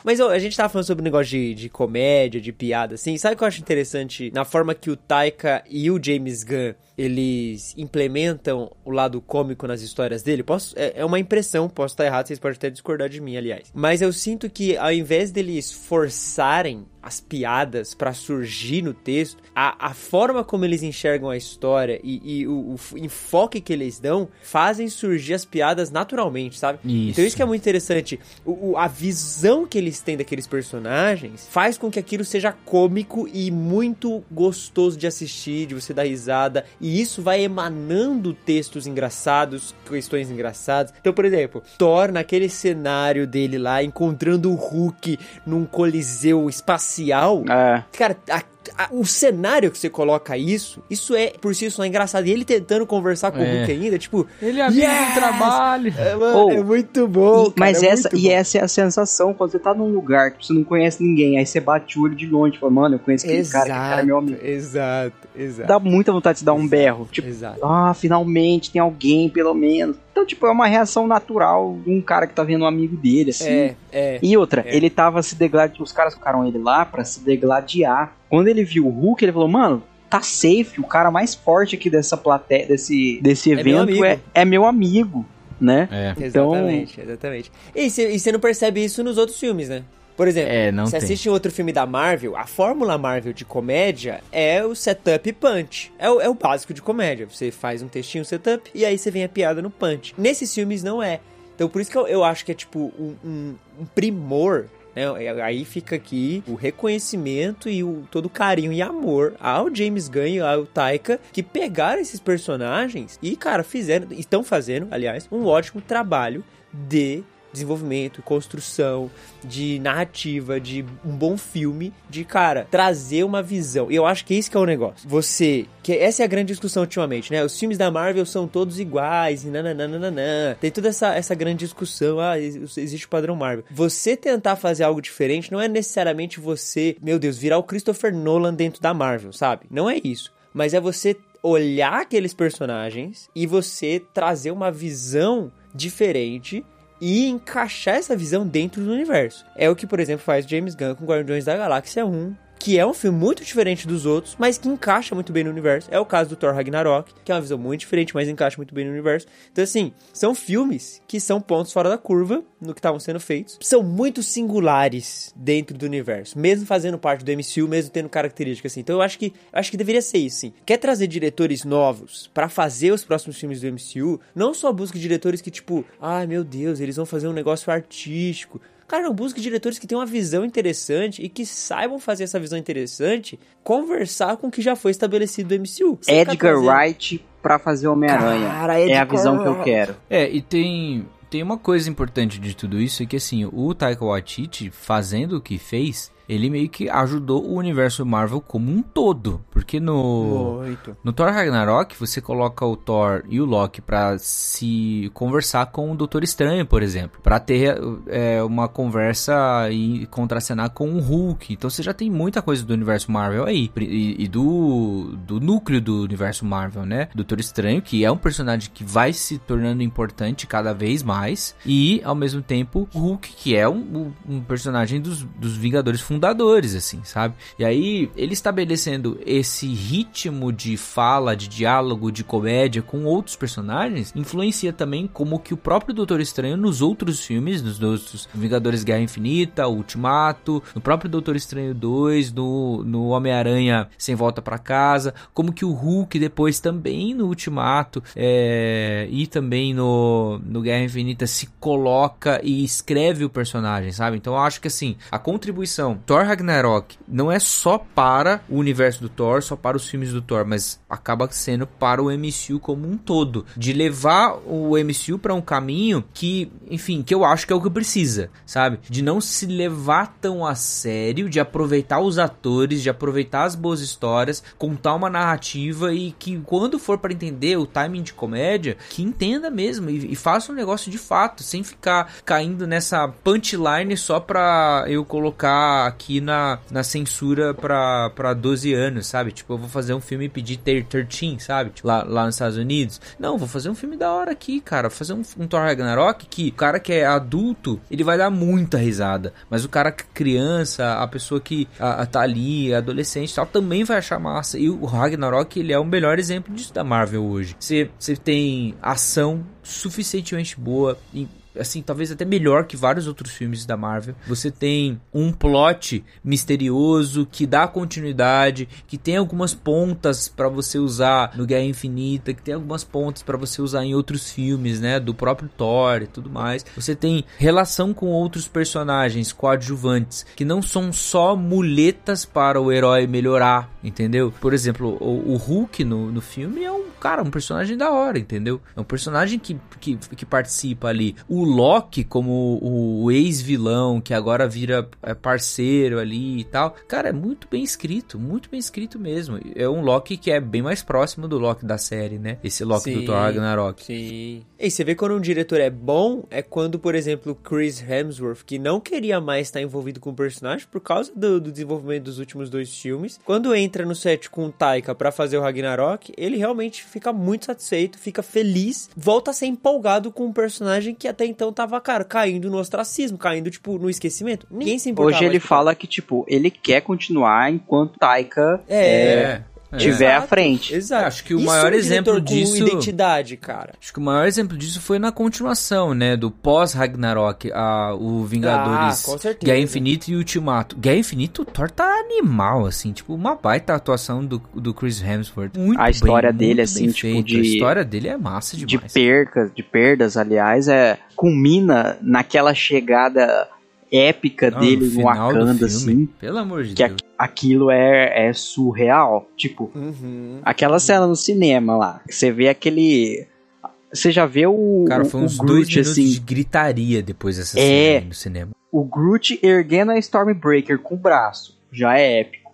Mas ó, a gente tava falando sobre o negócio de, de comédia, de piada, assim. Sabe o que eu acho interessante? Na forma que o Taika e o James Gunn, eles implementam o lado cômico nas histórias dele. Posso, é, é uma impressão, posso estar errado, vocês podem até discordar de mim, aliás. Mas eu sinto que ao invés deles forçarem as piadas pra surgir no texto, a, a forma como eles enxergam a história e, e o, o enfoque que eles dão fazem surgir as piadas naturalmente, sabe? Isso. Então isso que é muito interessante. O, o- a visão que eles têm daqueles personagens faz com que aquilo seja cômico e muito gostoso de assistir, de você dar risada. E isso vai emanando textos engraçados, questões engraçadas. Então, por exemplo, Thor naquele cenário dele lá, encontrando o Hulk num coliseu espacial. É. Cara, a- a- o cenário que você coloca isso, isso é por si só engraçado. E ele tentando conversar com o É. Hulk ainda, tipo. Ele é amigo "Yes!" do trabalho. É, mano, Oh, é muito bom. E- mas cara, é essa, muito e bom. essa é a sensação quando você tá num lugar que você não conhece ninguém, aí você bate o olho de longe e fala, mano, eu conheço aquele cara, aquele cara é meu amigo. Exato. Exato. dá muita vontade de dar um berro. Tipo, Exato. ah, finalmente tem alguém, pelo menos. Então, tipo, é uma reação natural de um cara que tá vendo um amigo dele, assim. É, é. E outra, É. ele tava se degladiando. Os caras colocaram ele lá pra se degladiar. Quando ele viu o Hulk, ele falou, mano. Tá safe, o cara mais forte aqui dessa plateia, desse, desse É meu evento amigo. é, é meu amigo, né? É. Então- Exatamente, exatamente. E você não percebe isso nos outros filmes, né? Por exemplo, É, não você tem. assiste outro filme da Marvel, a fórmula Marvel de comédia é o setup punch. É o, é o básico de comédia. Você faz um textinho setup e aí você vem a piada no punch. Nesses filmes não é. Então por isso que eu, eu acho que é tipo um, um- um primor. Né? Aí fica aqui o reconhecimento e o, todo o carinho e amor ao James Gunn e ao Taika que pegaram esses personagens e, cara, fizeram, estão fazendo, aliás, um ótimo trabalho de desenvolvimento, construção, de narrativa, de um bom filme, de, cara, trazer uma visão. E eu acho que é isso que é o negócio. Você, que essa é a grande discussão ultimamente, né? Os filmes da Marvel são todos iguais e nananana. Tem toda essa, essa grande discussão, ah, ex- existe o padrão Marvel. Você tentar fazer algo diferente não é necessariamente você, meu Deus, virar o Christopher Nolan dentro da Marvel, sabe? Não é isso. Mas é você olhar aqueles personagens e você trazer uma visão diferente e encaixar essa visão dentro do universo. É o que, por exemplo, faz James Gunn com Guardiões da Galáxia 1, que é um filme muito diferente dos outros, mas que encaixa muito bem no universo. É o caso do Thor Ragnarok, que é uma visão muito diferente, mas encaixa muito bem no universo. Então, assim, são filmes que são pontos fora da curva no que estavam sendo feitos. São muito singulares dentro do universo, mesmo fazendo parte do MCU, mesmo tendo características assim. Então, eu acho que eu acho que deveria ser isso, sim. Quer trazer diretores novos pra fazer os próximos filmes do MCU? Não só busca diretores que tipo, ai meu Deus, eles vão fazer um negócio artístico. Cara, não busque diretores que tenham uma visão interessante e que saibam fazer essa visão interessante conversar com o que já foi estabelecido do MCU. Você Edgar Wright pra fazer Homem-Aranha. Cara, É a Edgar visão que eu quero. É, e tem, tem uma coisa importante de tudo isso, é que assim, o Taika Waititi, fazendo o que fez, ele meio que ajudou o universo Marvel como um todo. Porque no... Muito. No Thor Ragnarok, você coloca o Thor e o Loki pra se conversar com o Doutor Estranho, por exemplo. Pra ter é, uma conversa e contracenar com o Hulk. Então você já tem muita coisa do universo Marvel aí. E, e do, do núcleo do universo Marvel, né? Doutor Estranho, que é um personagem que vai se tornando importante cada vez mais. E, ao mesmo tempo, o Hulk, que é um, um personagem dos, dos Vingadores fundadores, assim, sabe? E aí, ele estabelecendo esse ritmo de fala, de diálogo, de comédia com outros personagens, influencia também como que o próprio Doutor Estranho nos outros filmes, nos outros Vingadores Guerra Infinita, Ultimato, no próprio Doutor Estranho 2, no, no Homem-Aranha Sem Volta pra Casa, como que o Hulk depois também no Ultimato é, e também no, no Guerra Infinita se coloca e escreve o personagem, sabe? Então eu acho que assim, a contribuição Thor Ragnarok não é só para o universo do Thor, só para os filmes do Thor, mas acaba sendo para o MCU como um todo, de levar o MCU para um caminho que, enfim, que eu acho que é o que precisa, sabe? De não se levar tão a sério, de aproveitar os atores, de aproveitar as boas histórias, contar uma narrativa e que quando for para entender o timing de comédia, que entenda mesmo e, e faça um negócio de fato, sem ficar caindo nessa punchline só pra eu colocar aqui na, na censura pra, pra 12 anos, sabe? Tipo, eu vou fazer um filme e pedir 13, sabe? Tipo, lá, lá nos Estados Unidos. Não, vou fazer um filme da hora aqui, cara. Vou fazer um, um Thor Ragnarok que o cara que é adulto, ele vai dar muita risada. Mas o cara que é criança, a pessoa que a, a tá ali, adolescente e tal, também vai achar massa. E o Ragnarok, ele é o melhor exemplo disso da Marvel hoje. Você você tem ação suficientemente boa e assim, talvez até melhor que vários outros filmes da Marvel. Você tem um plot misterioso que dá continuidade, que tem algumas pontas pra você usar no Guerra Infinita, que tem algumas pontas pra você usar em outros filmes, né, do próprio Thor e tudo mais. Você tem relação com outros personagens coadjuvantes que não são só muletas para o herói melhorar, entendeu? Por exemplo, o, o Hulk no, no filme é um cara, um personagem da hora, entendeu? É um personagem que, que, que participa ali. O Loki como o, ex-vilão, que agora vira é, parceiro ali e tal, cara, é muito bem escrito, muito bem escrito mesmo. É um Loki que é bem mais próximo do Loki da série, né? Esse Loki do Sim. Thor Ragnarok. Sim. E você vê quando um diretor é bom, é quando, por exemplo, Chris Hemsworth, que não queria mais estar envolvido com o personagem por causa do, do desenvolvimento dos últimos dois filmes, quando entra no set com o Taika pra fazer o Ragnarok, ele realmente fica muito satisfeito, fica feliz, volta a ser empolgado com um personagem que até então tava, cara, caindo no ostracismo, caindo, tipo, no esquecimento. Ninguém se importava Hoje ele com fala que, tipo, ele quer continuar enquanto Taika É. É. tiver à Exato, frente. Exato. Acho que o Isso maior é um exemplo disso- identidade, cara. Acho que o maior exemplo disso foi na continuação, né? Do pós-Ragnarok, a- o Vingadores Ah, com certeza. Guerra Infinita e Ultimato. Guerra Infinita, o Thor tá animal, assim, tipo, uma baita atuação do, do Chris Hemsworth. Muito A história bem, dele, muito assim, bem tipo, feito. de- A história dele é massa de demais. percas, de perdas, aliás, é culmina naquela chegada épica Não, dele no do Wakanda, assim, Pelo amor de que Deus. a- aquilo é, é surreal. Tipo, Uhum. aquela cena no cinema lá, você vê aquele... Você já vê o, Cara, o, foi o uns dois Groot, minutos assim, de gritaria depois dessa É. cena no cinema. o Groot erguendo a Stormbreaker com o braço, já é épico.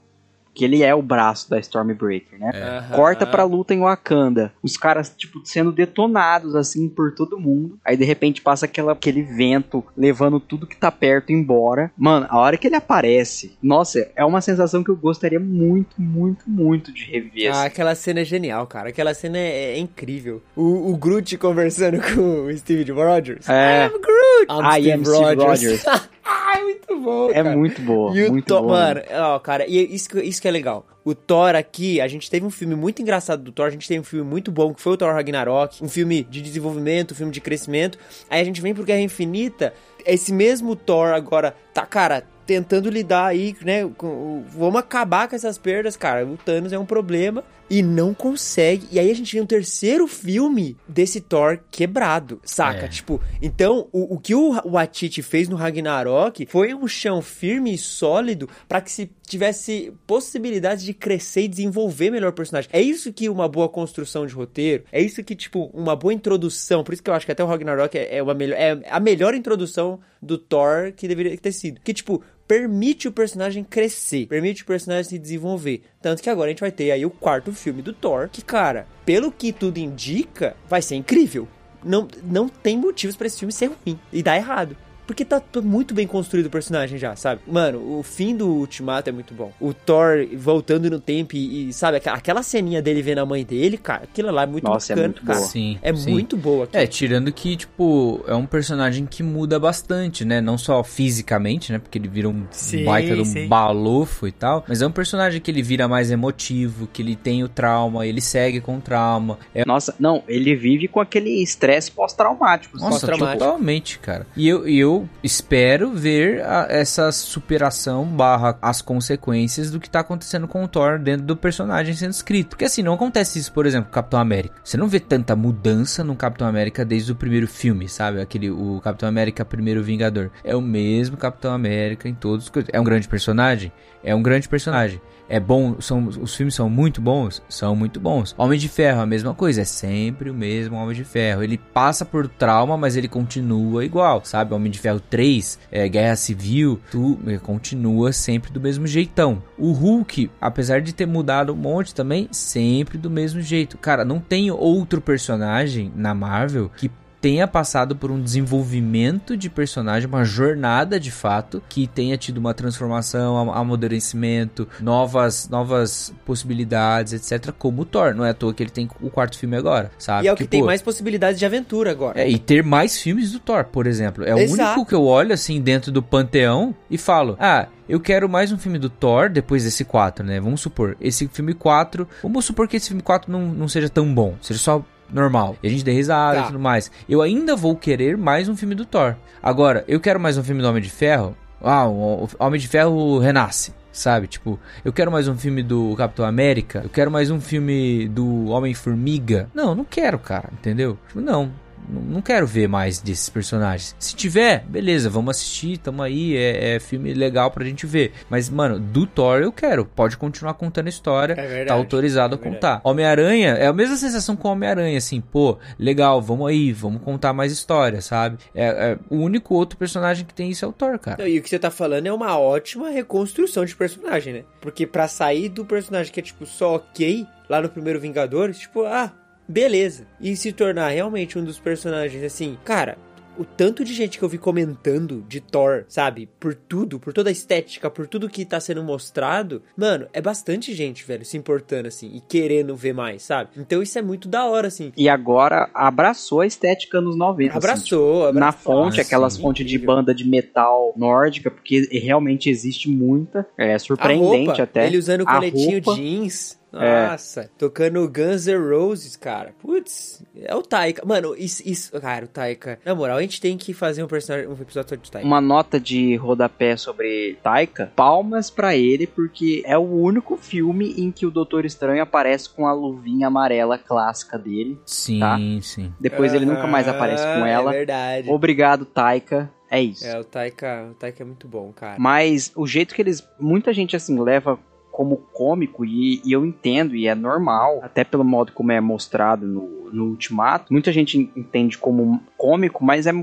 Que ele é o braço da Stormbreaker, né? Aham. Corta pra luta em Wakanda. Os caras, tipo, sendo detonados, assim, por todo mundo. Aí, de repente, passa aquela, aquele vento levando tudo que tá perto embora. Mano, a hora que ele aparece, nossa, é uma sensação que eu gostaria muito, muito, muito de rever. Ah, assim. aquela cena é genial, cara. Aquela cena é, é incrível. O, o Groot conversando com o Steve Rogers. É. I am Groot! I'm I am Steve Rogers. Ai, muito bom, É cara. muito boa, E muito Thor, boa. mano, ó, cara, e isso, que- isso que é legal. O Thor aqui, a gente teve um filme muito engraçado do Thor, a gente teve um filme muito bom, que foi o Thor Ragnarok, um filme de desenvolvimento, um filme de crescimento. Aí a gente vem pro Guerra Infinita, esse mesmo Thor agora tá, cara, tentando lidar aí, né, com, vamos acabar com essas perdas, cara. O Thanos é um problema e não consegue. E aí a gente vê um terceiro filme desse Thor quebrado, saca? É. Tipo, então o, o que o Watiti fez no Ragnarok foi um chão firme e sólido pra que se tivesse possibilidade de crescer e desenvolver melhor o personagem. É isso que uma boa construção de roteiro, é isso que, tipo, uma boa introdução, por isso que eu acho que até o Ragnarok é, é, uma melhor, é a melhor introdução do Thor que deveria ter sido. Que, tipo, permite o personagem crescer, permite o personagem se desenvolver. Tanto que agora a gente vai ter aí o quarto filme do Thor, que, cara, pelo que tudo indica, vai ser incrível. Não, não tem motivos pra esse filme ser ruim e dar errado. Porque tá muito bem construído o personagem já, sabe? Mano, o fim do Ultimato é muito bom. O Thor voltando no tempo e, e, sabe, aqu- aquela ceninha dele vendo a mãe dele, cara, aquilo lá é muito Nossa, é bacana, muito cara. boa. Sim, É sim. muito boa. aquilo. É, tirando que, tipo, é um personagem que muda bastante, né? Não só fisicamente, né? Porque ele vira um Sim, baita de um sim. balofo e tal. Mas é um personagem que ele vira mais emotivo, que ele tem o trauma, ele segue com o trauma. É, Nossa, não, ele vive com aquele estresse pós-traumático. nossa, pós-traumático. totalmente, cara. E eu, e eu espero ver a- essa superação barra as consequências do que tá acontecendo com o Thor dentro do personagem sendo escrito. Porque assim, não acontece isso, por exemplo, com o Capitão América. Você não vê tanta mudança no Capitão América desde o primeiro filme, sabe? Aquele, o Capitão América Primeiro Vingador. É o mesmo Capitão América em todos os. É um grande personagem? É um grande personagem. É bom, são, os filmes são muito bons? São muito bons. Homem de Ferro, a mesma coisa, é sempre o mesmo Homem de Ferro. Ele passa por trauma, mas ele continua igual, sabe? Homem de Ferro 3, é, Guerra Civil, tu, é, continua sempre do mesmo jeitão. O Hulk, apesar de ter mudado um monte também, sempre do mesmo jeito. Cara, não tem outro personagem na Marvel que tenha passado por um desenvolvimento de personagem, uma jornada de fato, que tenha tido uma transformação, am- amadurecimento, novas, novas possibilidades, etc. Como o Thor. Não é à toa que ele tem o quarto filme agora, sabe? E é o que, tem pô, mais possibilidades de aventura agora. é, e ter mais filmes do Thor, por exemplo. É o Exato. único que eu olho assim dentro do panteão e falo: Ah, eu quero mais um filme do Thor depois desse 4, né? Vamos supor, esse filme 4. Vamos supor que esse filme 4 não, não seja tão bom, seja só normal. E a gente dê risada Tá. e tudo mais. Eu ainda vou querer mais um filme do Thor. Agora, eu quero mais um filme do Homem de Ferro. Ah, o o Homem de Ferro renasce. Sabe, tipo, eu quero mais um filme do Capitão América, eu quero mais um filme do Homem-Formiga. Não, não quero, cara, entendeu? Tipo, não, Não quero ver mais desses personagens. Se tiver, beleza, vamos assistir, tamo aí, é, é filme legal pra gente ver. Mas, mano, do Thor eu quero. Pode continuar contando a história. É verdade, tá autorizado é a contar. Homem-Aranha é a mesma sensação com Homem-Aranha, assim, pô, legal, vamos aí, vamos contar mais história, sabe? É, é- o único outro personagem que tem isso é o Thor, cara. E o que você tá falando é uma ótima reconstrução de personagem, né? Porque pra sair do personagem que é, tipo, só ok, lá no primeiro Vingadores, tipo, ah, beleza. E se tornar realmente um dos personagens, assim, cara. O tanto de gente que eu vi comentando de Thor, sabe? Por tudo, por toda a estética, por tudo que tá sendo mostrado. Mano, é bastante gente, velho, se importando, assim, e querendo ver mais, sabe? Então isso é muito da hora, assim. E agora abraçou a estética nos 90. assim, Abraçou, abraçou. na fonte, Ah, aquelas sim, fontes de banda de metal nórdica, porque realmente existe muita. É A surpreendente roupa, até. Ele usando coletinho roupa, jeans. É. Nossa, tocando Guns N' Roses, cara. Putz, é o Taika. Mano, isso, isso, cara, o Taika. Na moral, a gente tem que fazer um personagem, um episódio de Taika. Uma nota de rodapé sobre Taika. Palmas pra ele, porque é o único filme em que o Doutor Estranho aparece com a luvinha amarela clássica dele. Sim, Tá. sim. Depois ele nunca mais aparece com Ah, ela. É verdade. Obrigado, Taika. É isso. É, o Taika, o Taika é muito bom, cara. Mas o jeito que eles. Muita gente assim leva como cômico, e, e eu entendo, e é normal, até pelo modo como é mostrado no, no Ultimato. Muita gente entende como cômico, mas é,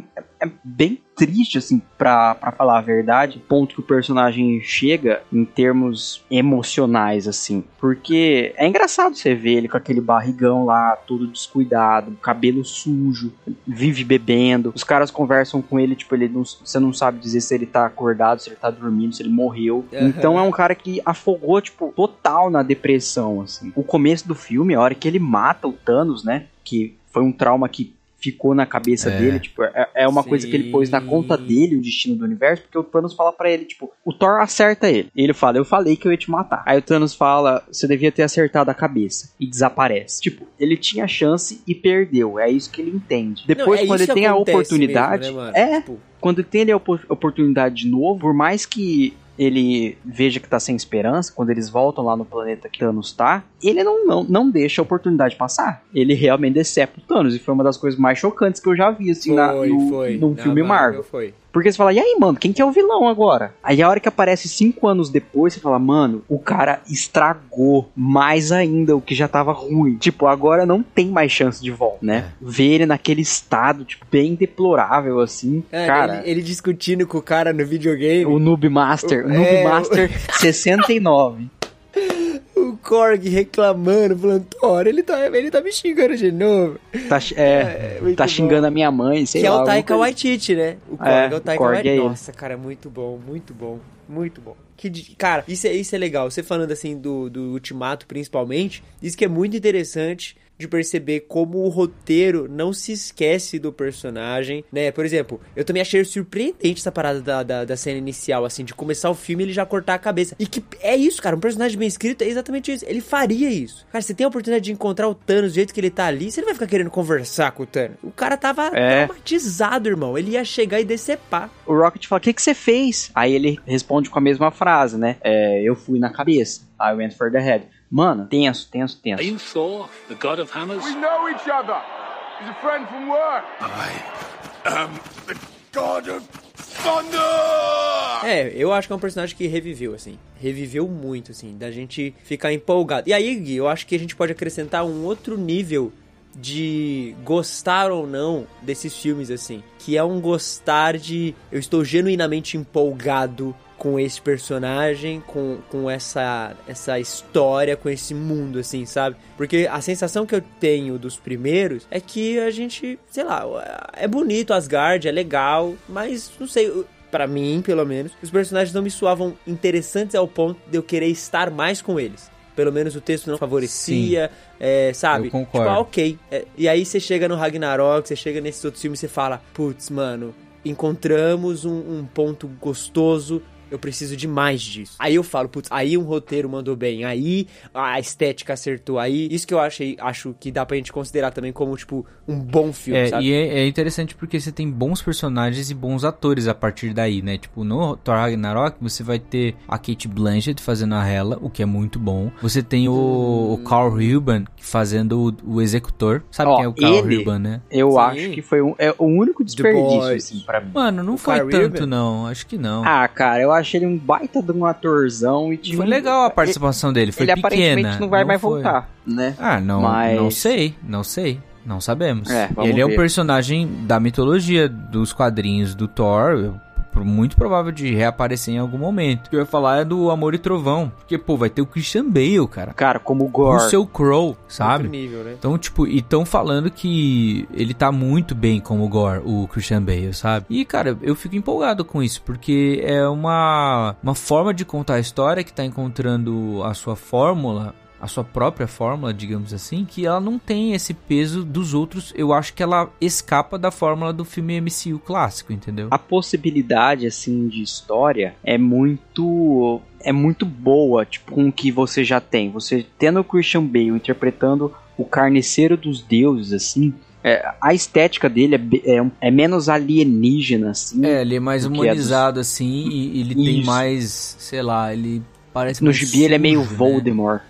é bem triste, assim, pra, pra falar a verdade, o ponto que o personagem chega em termos emocionais, assim. Porque é engraçado você ver ele com aquele barrigão lá, todo descuidado, cabelo sujo, vive bebendo. Os caras conversam com ele, tipo, ele não, você não sabe dizer se ele tá acordado, se ele tá dormindo, se ele morreu. Aham. Então é um cara que afogou, tipo, total na depressão, assim. O começo do filme, a hora que ele mata o Thanos, né? Que foi um trauma que ficou na cabeça É. dele, tipo, é, é uma coisa que ele pôs na conta Sim. dele, o destino do universo, porque o Thanos fala pra ele, tipo, o Thor acerta ele. E ele fala, eu falei que eu ia te matar. Aí o Thanos fala, você devia ter acertado a cabeça. E desaparece. Tipo, ele tinha chance e perdeu. É isso que ele entende. Depois, Não, é quando ele tem a oportunidade. mesmo, né, é, Tipo, quando ele tem ali a opor- oportunidade de novo, por mais que ele veja que tá sem esperança, quando eles voltam lá no planeta que Thanos tá, ele não, não, não deixa a oportunidade passar. Ele realmente decepa o Thanos, e foi uma das coisas mais chocantes que eu já vi, assim, na, foi, no, foi. num Na filme Marvel. Foi. Porque você fala, e aí, mano, quem que é o vilão agora? Aí a hora que aparece cinco anos depois, você fala, mano, o cara estragou mais ainda o que já tava ruim. Tipo, agora não tem mais chance de volta, né? Ver ele naquele estado, tipo, bem deplorável, assim. É, cara, ele, ele discutindo com o cara no videogame. o Noob Master, o O- Noob é, o- Master 69. O Korg reclamando, falando, Thor, ele tá, ele tá me xingando de novo. Tá, é, É, tá bom. xingando a minha mãe, sei que é lá. o alguma Taika coisa. Waititi, né? O Korg É, é, o Taika Korg Waititi. é. Nossa, cara, muito bom, muito bom, muito bom. Que, cara, isso é, isso é legal. Você falando assim do, do Ultimato, principalmente, isso que é muito interessante de perceber como o roteiro não se esquece do personagem, né? Por exemplo, eu também achei surpreendente essa parada da, da, da cena inicial, assim, de começar o filme e ele já cortar a cabeça. E que é isso, cara, um personagem bem escrito é exatamente isso. Ele faria isso. Cara, você tem a oportunidade de encontrar o Thanos do jeito que ele tá ali, você não vai ficar querendo conversar com o Thanos. O cara tava É. traumatizado, irmão. Ele ia chegar e decepar. O Rocket fala, o que, que você fez? Aí ele responde com a mesma frase, né? É, eu fui na cabeça. I went for the head. Mano, tenso, tenso, tenso. Are you Thor, the god of hammers? We know each other. He's a friend from work. God of Thunder! É, eu acho que é um personagem que reviveu, assim. Reviveu muito, assim, da gente ficar empolgado. E aí, Gui, eu acho que a gente pode acrescentar um outro nível de gostar ou não desses filmes, assim. Que é um gostar de. Eu estou genuinamente empolgado com esse personagem, com, com essa, essa história, com esse mundo, assim, sabe? Porque a sensação que eu tenho dos primeiros é que a gente, sei lá, é bonito Asgard, é legal, mas não sei. Pra mim, pelo menos, os personagens não me soavam interessantes ao ponto de eu querer estar mais com eles. Pelo menos o texto não favorecia, é, sabe? Eu concordo. Tipo, ah, ok. É, e aí você chega no Ragnarok, você chega nesses outros filmes e você fala, putz, mano, encontramos um, um ponto gostoso eu preciso de mais disso. Aí eu falo, putz, aí um roteiro mandou bem, aí a estética acertou, aí isso que eu achei, acho que dá pra gente considerar também como, tipo, um bom filme, É, sabe? e é, é interessante porque você tem bons personagens e bons atores a partir daí, né? Tipo, no Thor Ragnarok você vai ter a Kate Blanchett fazendo a Hela, o que é muito bom. Você tem o, o Carl Ruben fazendo o, o executor. Sabe Ó, quem é o Carl ele- Ruben, né? Eu Sim. acho que foi um, é o único desperdício, assim, pra mim. Mano, não O foi Carl tanto Ruben? não, acho que não. Ah, cara, eu achei ele um baita de um atorzão e tinha foi um- legal a participação dele, foi ele pequena. aparentemente não vai mais foi. voltar, né? Ah, não, Mas- não sei, não sei. Não sabemos. É, ele é um ver. personagem da mitologia dos quadrinhos do Thor, muito provável de reaparecer em algum momento. O que eu ia falar é do Amor e Trovão, porque pô, vai ter o Christian Bale, cara. Cara, como o O Gore. seu Crow, sabe? Outro nível, né? Então, tipo, e tão falando que ele tá muito bem como Gore, o Christian Bale, sabe? E, cara, eu fico empolgado com isso, porque é uma, uma forma de contar a história que tá encontrando a sua fórmula, a sua própria fórmula, digamos assim, que ela não tem esse peso dos outros. Eu acho que ela escapa da fórmula do filme MCU clássico, entendeu? A possibilidade, assim, de história é muito... É muito boa, tipo, com o que você já tem. Você tendo o Christian Bale interpretando o carniceiro dos deuses, assim... é, a estética dele é, é, é menos alienígena, assim. É, ele é mais do que a dos- humanizado, assim, e ele tem Isso. mais, sei lá, ele parece No gibi ele é meio né? Voldemort.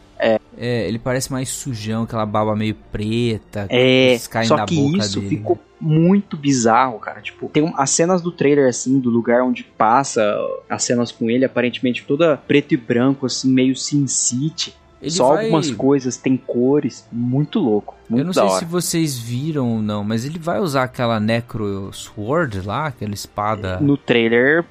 É, ele parece mais sujão, aquela baba meio preta. É, só que isso dele. ficou muito bizarro, cara. Tipo, tem um- as cenas do trailer, assim, do lugar onde passa as cenas com ele, aparentemente toda preto e branco, assim, meio Sin City. Ele Só vai- algumas coisas, tem cores, muito louco. Muito Eu não sei se vocês viram ou não, mas ele vai usar aquela Necro Sword lá, aquela espada. No trailer,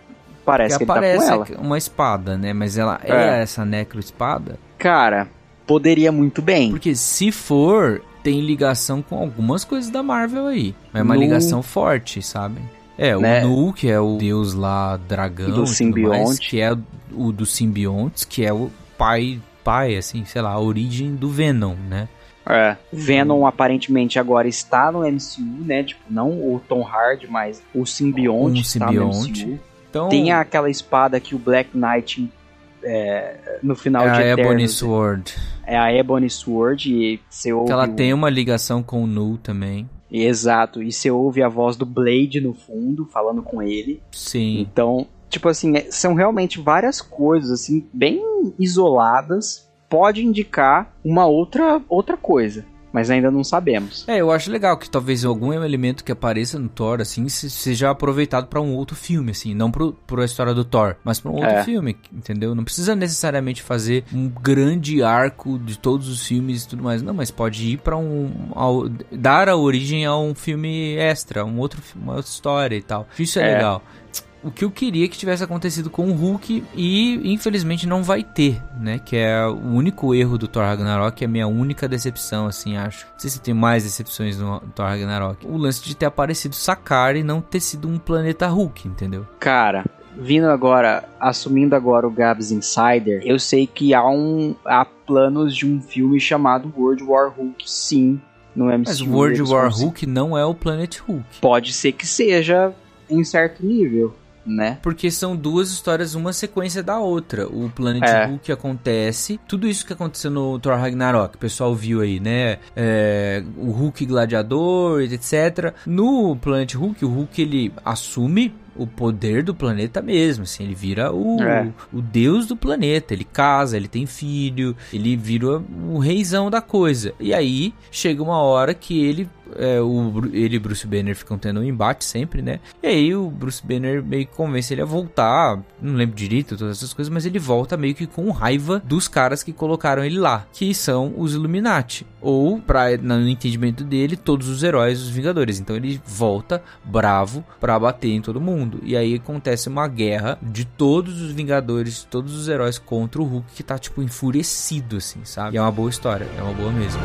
parece que que, ele tá aparece com ela. uma espada, né? Mas ela é, É. essa Necro Espada? Cara, poderia muito bem. Porque se for, tem ligação com algumas coisas da Marvel aí. É uma Nu. ligação forte, sabe? É, o Né? Nu, que é o deus lá dragão, Do e tudo mais, simbionte. que é o dos simbiontes, que é o pai, pai, assim, sei lá, a origem do Venom, né? É, Venom aparentemente agora está no MCU, né? Tipo, não o Tom Hardy, mas o simbionte Um simbionte. MCU. Então, Tem aquela espada que o Black Knight é, no final é de a Eternos, Ebony Sword. É a Ebony Sword e você ouve ela o- tem uma ligação com o Nu também. exato e você ouve a voz do Blade no fundo falando com ele. Sim. Então, tipo assim, é- são realmente várias coisas assim bem isoladas, pode indicar uma outra outra coisa, mas ainda não sabemos. É, eu acho legal que talvez algum elemento que apareça no Thor, assim, se- seja aproveitado pra um outro filme, assim, não pro, pro a história do Thor, mas pra um outro É. filme, entendeu? Não precisa necessariamente fazer um grande arco de todos os filmes e tudo mais, não, mas pode ir pra um, dar a origem a um filme extra, um outro, uma outra história e tal. Isso é, É. legal. O que eu queria que tivesse acontecido com o Hulk e infelizmente não vai ter, né? Que é o único erro do Thor Ragnarok, é a minha única decepção, assim, acho. Não sei se tem mais decepções no Thor Ragnarok. O lance de ter aparecido Sakara e não ter sido um planeta Hulk, entendeu? Cara, vindo agora, assumindo agora o Gabs Insider, eu sei que há um há planos de um filme chamado World War Hulk, sim, no MCU. Mas World War Hulk não é o Planet Hulk. pode ser que seja em certo nível, né? Porque são duas histórias, uma sequência da outra. O Planet É. Hulk acontece. Tudo isso que aconteceu no Thor Ragnarok, o pessoal viu aí, né? É, o Hulk gladiador, etc. No Planet Hulk, o Hulk ele assume o poder do planeta mesmo, assim, ele vira o, É. o deus do planeta, ele casa, ele tem filho, ele vira o reizão da coisa. E aí chega uma hora que ele, é, o, ele e Bruce Banner ficam tendo um embate sempre, né? E aí o Bruce Banner meio que convence ele a voltar, não lembro direito todas essas coisas, mas ele volta meio que com raiva dos caras que colocaram ele lá, que são os Illuminati, ou para no entendimento dele, todos os heróis, os Vingadores. Então ele volta bravo pra bater em todo mundo. E aí acontece uma guerra de todos os Vingadores, todos os heróis contra o Hulk que tá tipo enfurecido assim, sabe? E é uma boa história, é uma boa mesmo.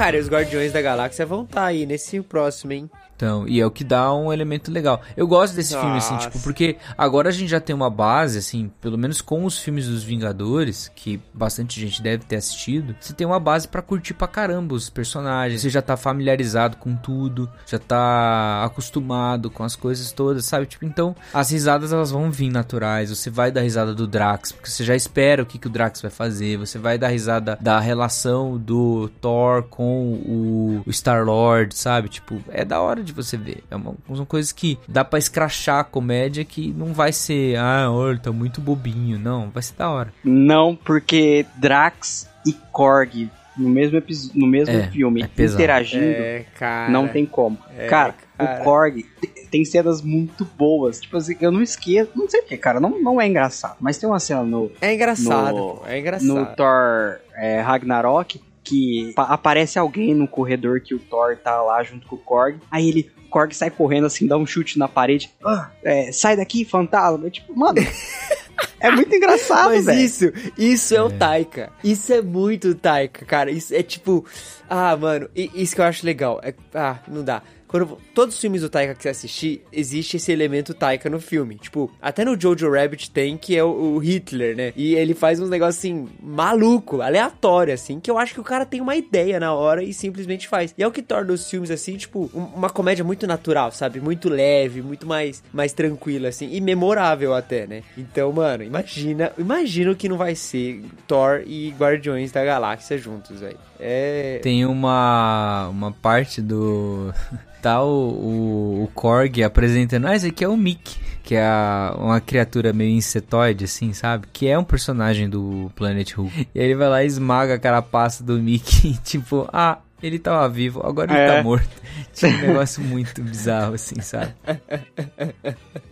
Cara, os Guardiões da Galáxia vão estar aí nesse próximo, hein? Então, e é o que dá um elemento legal. Eu gosto desse filme, assim, Nossa. tipo, porque agora a gente já tem uma base, assim, pelo menos com os filmes dos Vingadores, que bastante gente deve ter assistido, você tem uma base pra curtir pra caramba os personagens, você já tá familiarizado com tudo, já tá acostumado com as coisas todas, sabe? Tipo, então, as risadas elas vão vir naturais, você vai dar risada do Drax, porque você já espera o que, que o Drax vai fazer, você vai dar risada da relação do Thor com o, o Star-Lord, sabe? Tipo, é da hora de você ver. É uma, são coisas que dá pra escrachar a comédia que não vai ser, ah, olha, tá muito bobinho. Não, vai ser da hora. Não, porque Drax e Korg no mesmo, no mesmo É, filme é interagindo, É, cara. não tem como. É, cara, cara. o Korg te- tem cenas muito boas. Tipo assim, eu não esqueço, não sei porque, cara, não, não é engraçado. Mas tem uma cena no, É engraçado, No- pô. É engraçado. no Thor é, Ragnarok que pa- aparece alguém no corredor que o Thor tá lá junto com o Korg. Aí ele, o Korg sai correndo assim, dá um chute na parede. Ah, é, sai daqui, fantasma. Eu, tipo, mano, é muito engraçado, Mas isso, isso é. o Taika. Isso é muito Taika, cara. Isso é tipo. Ah, mano, isso que eu acho legal. É, ah, não dá. Quando, todos os filmes do Taika que você assistir, existe esse elemento Taika no filme. Tipo, até no Jojo Rabbit tem, que é o, o Hitler, né? E ele faz uns negócios assim, maluco, aleatório, assim, que eu acho que o cara tem uma ideia na hora e simplesmente faz. E é o que torna os filmes, assim, tipo, um- uma comédia muito natural, sabe? Muito leve, muito mais, mais tranquila, assim, e memorável até, né? Então, mano, imagina, imagina o que não vai ser Thor e Guardiões da Galáxia juntos, velho. É. Tem uma, uma parte do. Tá o, o, o Korg apresentando. Ah, esse aqui é o Mick, que é a- uma criatura meio insetoide, assim, sabe? Que é um personagem do Planet Who. E aí ele vai lá e esmaga a carapaça do Mickey, tipo, ah. Ele tava vivo, agora ele É. tá morto. Tinha um negócio muito bizarro, assim, sabe?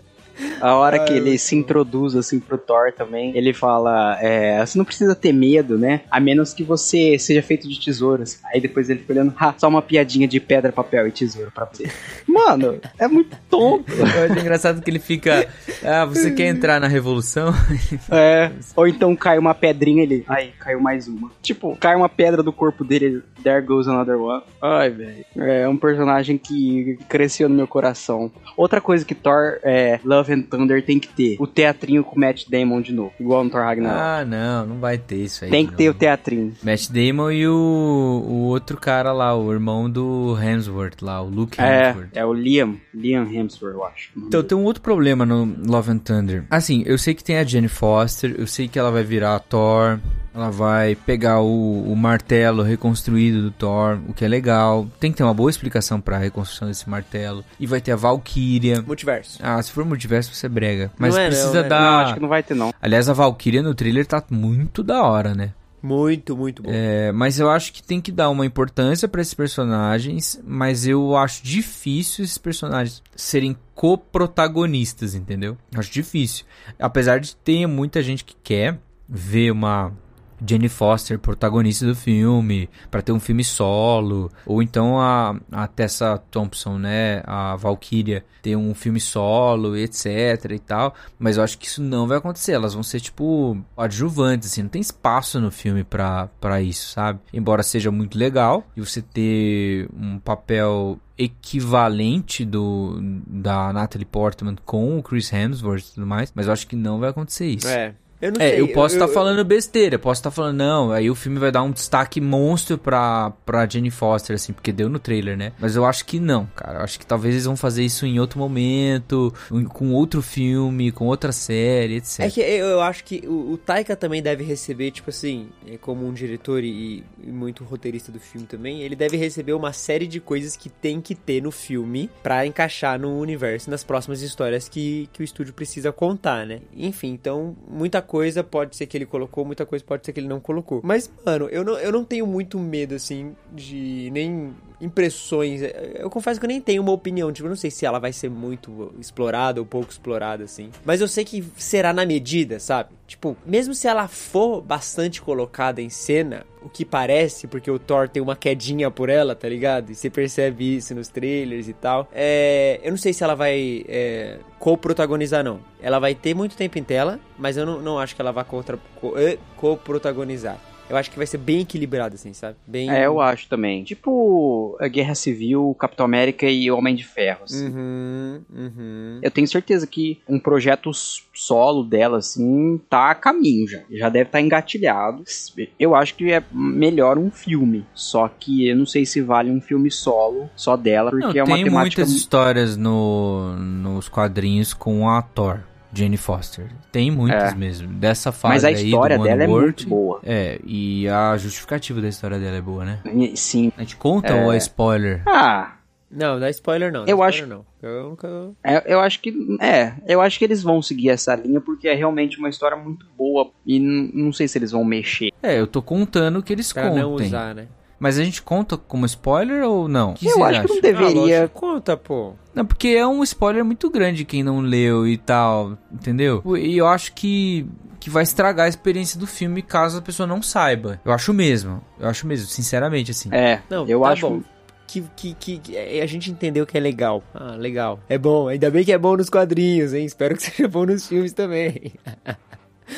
A hora que ele se introduz assim pro Thor também, ele fala: é, você não precisa ter medo, né? A menos que você seja feito de tesouras. Aí depois ele fica olhando, ha, só uma piadinha de pedra, papel e tesoura pra você. Mano, é muito tonto. Eu acho engraçado que ele fica. Ah, você quer entrar na revolução? É. Ou então cai uma pedrinha ele. Ai, caiu mais uma. Tipo, cai uma pedra do corpo dele. ele, There goes another one. Ai, velho. É um personagem que cresceu no meu coração. Outra coisa que Thor é, Love and Thunder tem que ter: o teatrinho com o Matt Damon de novo. Igual no Thor Ragnarok. Ah, não, não vai ter isso aí. tem que não. ter o teatrinho. Matt Damon e o, o outro cara lá, o irmão do Hemsworth lá, o Luke É, Hemsworth. é o Liam. Liam Hemsworth, eu acho. Então tem um outro problema no Love and Thunder. Assim, eu sei que tem a Jenny Foster, eu sei que ela vai virar a Thor, ela vai pegar o, o martelo reconstruído do Thor, o que é legal. Tem que ter uma boa explicação pra reconstrução desse martelo. E vai ter a Valkyria. Multiverso. Ah, se for multiverso você brega. Mas Não é, não, precisa né? dar... Não, acho que não vai ter, não. Aliás, a Valkyria no trailer tá muito da hora, né? Muito, muito bom. É, mas eu acho que tem que dar uma importância pra esses personagens, mas eu acho difícil esses personagens serem coprotagonistas, entendeu? Acho difícil. Apesar de ter muita gente que quer ver uma Jenny Foster protagonista do filme, pra ter um filme solo, ou então a, a Tessa Thompson, né, a Valkyria, ter um filme solo, etc e tal, mas eu acho que isso não vai acontecer, elas vão ser tipo adjuvantes, assim, não tem espaço no filme pra isso, sabe? Embora seja muito legal, e você ter um papel equivalente do da Natalie Portman com o Chris Hemsworth e tudo mais, mas eu acho que não vai acontecer isso. É. Eu não É, sei. eu posso estar falando besteira, eu posso estar falando, não, aí o filme vai dar um destaque monstro pra, pra Jenny Foster, assim, porque deu no trailer, né? Mas eu acho que não, cara. Eu acho que talvez eles vão fazer isso em outro momento, com outro filme, com outra série, etc. É que eu eu acho que o, o Taika também deve receber, tipo assim, é, como um diretor e, e muito roteirista do filme também, ele deve receber uma série de coisas que tem que ter no filme pra encaixar no universo, nas próximas histórias que, que o estúdio precisa contar, né? Enfim, então, muita coisa pode ser que ele colocou, muita coisa pode ser que ele não colocou. Mas, mano, eu não, eu não tenho muito medo, assim, de nem impressões. Eu confesso que eu nem tenho uma opinião. Tipo, eu não sei se ela vai ser muito explorada ou pouco explorada, assim. Mas eu sei que será na medida, sabe? Tipo, mesmo se ela for bastante colocada em cena, o que parece, porque o Thor tem uma quedinha por ela, tá ligado? E você percebe isso nos trailers e tal. É, eu não sei se ela vai é, co-protagonizar, não. Ela vai ter muito tempo em tela, mas eu não, não acho que ela vai eh, co-protagonizar. Eu acho que vai ser bem equilibrado, assim, sabe? Bem... É, eu acho também. Tipo a Guerra Civil, Capitão América e Homem de Ferro. assim. Uhum, uhum. Eu tenho certeza que um projeto solo dela, assim, tá a caminho já. Já deve estar engatilhado. Eu acho que é melhor um filme. Só que eu não sei se vale um filme solo só dela, porque Não, é uma tem temática. muitas histórias no, nos quadrinhos com a Thor, Jane Foster. Tem muitas É. mesmo. Dessa fase Mas a aí história do dela é One muito boa. É, e a justificativa da história dela é boa, né? Sim. A gente conta É. ou é spoiler? Ah, Não, dá spoiler não. dá Eu spoiler acho- Não. Eu nunca... É, eu acho que. É, eu acho que eles vão seguir essa linha porque é realmente uma história muito boa. E não sei se eles vão mexer. É, eu tô contando que eles Pra não contem. usar, né? Mas a gente conta como spoiler ou não? O que eu acho que não? Ah, deveria. lógico, conta, pô. Não, porque é um spoiler muito grande quem não leu e tal, entendeu? E eu acho que que vai estragar a experiência do filme caso a pessoa não saiba. Eu acho mesmo. Eu acho mesmo, sinceramente, assim. É, Não, eu tá acho. bom. Que, que, que, que- é, a gente entendeu que é legal. Ah, legal. É bom, ainda bem que é bom nos quadrinhos, hein? Espero que seja bom nos filmes também.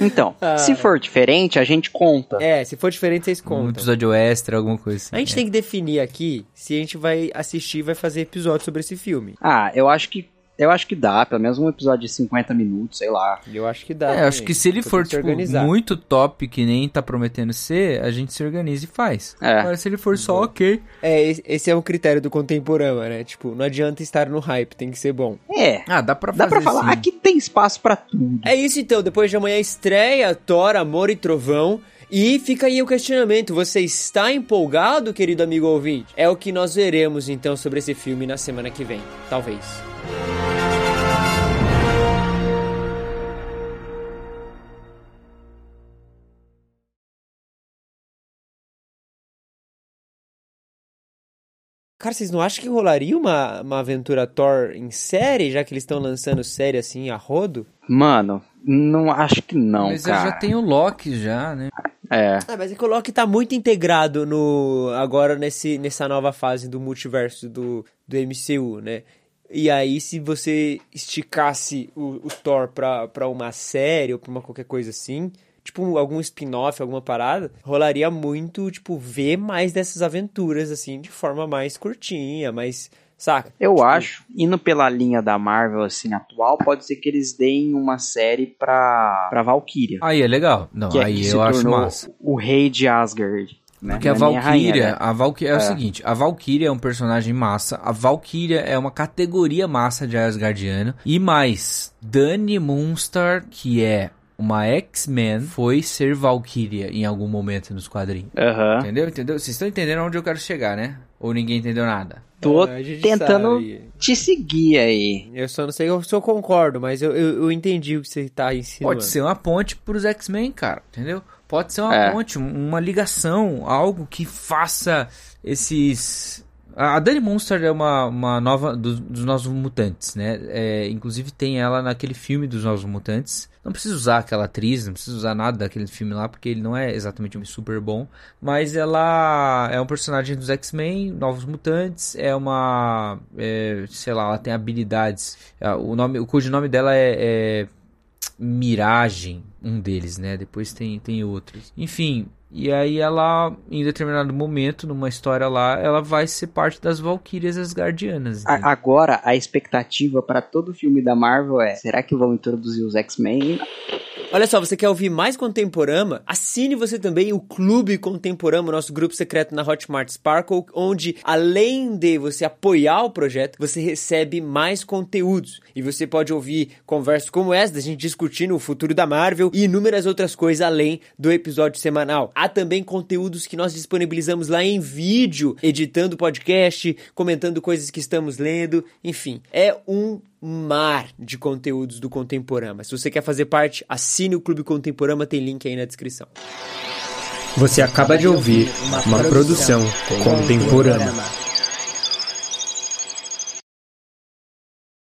Então, Ah. se for diferente, a gente conta. É, se for diferente, vocês Um contam. episódio extra, alguma coisa assim. A gente é. tem que definir aqui se a gente vai assistir e vai fazer episódio sobre esse filme. Ah, eu acho que. Eu acho que dá, pelo menos um episódio de 50 minutos, sei lá. Eu acho que dá. É, acho também. que se ele for, tipo, organizar. muito top, que nem tá prometendo ser, a gente se organiza e faz. É. Agora, se ele for só ok. É, esse- é um critério do contemporâneo, né? Tipo, não adianta estar no hype, tem que ser bom. É. Ah, dá pra Dá fazer pra falar, sim. aqui tem espaço pra tudo. É isso então, depois de amanhã estreia Thor, Amor e Trovão. E fica aí o questionamento: você está empolgado, querido amigo ouvinte? É o que nós veremos então sobre esse filme na semana que vem. Talvez. Cara, vocês não acham que rolaria uma, uma aventura Thor em série, já que eles estão lançando série assim a rodo? Mano, não acho que não, Mas cara. já tem o Loki já, né? É. Ah, mas é que o Loki tá muito integrado no agora nesse, nessa nova fase do multiverso do, do MCU, né? E aí, se você esticasse o, o Thor pra, pra uma série ou pra uma qualquer coisa assim, tipo algum spin-off, alguma parada, rolaria muito, tipo, ver mais dessas aventuras, assim, de forma mais curtinha, mais. Saca? Eu Tipo, acho, indo pela linha da Marvel, assim, atual, pode ser que eles deem uma série pra, pra Valkyria. Aí é legal. Não, que é aí se eu acho massa. o rei de Asgard. Né? Porque a é Valkyria, rainha, né? a Valkyria é, o É. seguinte, a Valkyria é um personagem massa, a Valkyria é uma categoria massa de Asgardiano, e mais, Dani Moonstar, que é uma X-Men, foi ser Valkyria em algum momento nos quadrinhos. Aham. Entendeu? Entendeu? Vocês estão entendendo onde eu quero chegar, né? Ou ninguém entendeu nada? Tô gente tentando sabe. te seguir aí. Eu só não sei se eu concordo, mas eu, eu, eu entendi o que você tá ensinando. Pode ser uma ponte pros X-Men, cara, entendeu? Pode ser uma É. ponte, um- uma ligação, algo que faça esses. A Dani Monster é uma, uma nova dos, dos Novos Mutantes, né? É, inclusive tem ela naquele filme dos Novos Mutantes. Não precisa usar aquela atriz, não precisa usar nada daquele filme lá, porque ele não é exatamente um super bom. Mas ela é um personagem dos X-Men, Novos Mutantes. É uma. é, sei lá, ela tem habilidades. O, nome, o codinome dela é- é Miragem, um deles, né? Depois tem, tem outros. Enfim, e aí ela, em determinado momento, numa história lá, ela vai ser parte das Valkyrias Asgardianas. A- agora, a expectativa pra todo filme da Marvel é: será que vão introduzir os X-Men? Olha só, você quer ouvir mais Contemporama? Assine você também o Clube Contemporama, nosso grupo secreto na Hotmart Sparkle, onde além de você apoiar o projeto, você recebe mais conteúdos. E você pode ouvir conversas como essa, da gente discutindo o futuro da Marvel e inúmeras outras coisas além do episódio semanal. Há também conteúdos que nós disponibilizamos lá em vídeo, editando podcast, comentando coisas que estamos lendo, enfim. É um mar de conteúdos do Contemporama. Se você quer fazer parte, assine o Clube Contemporama, tem link aí na descrição. Você acaba de ouvir uma produção contemporânea.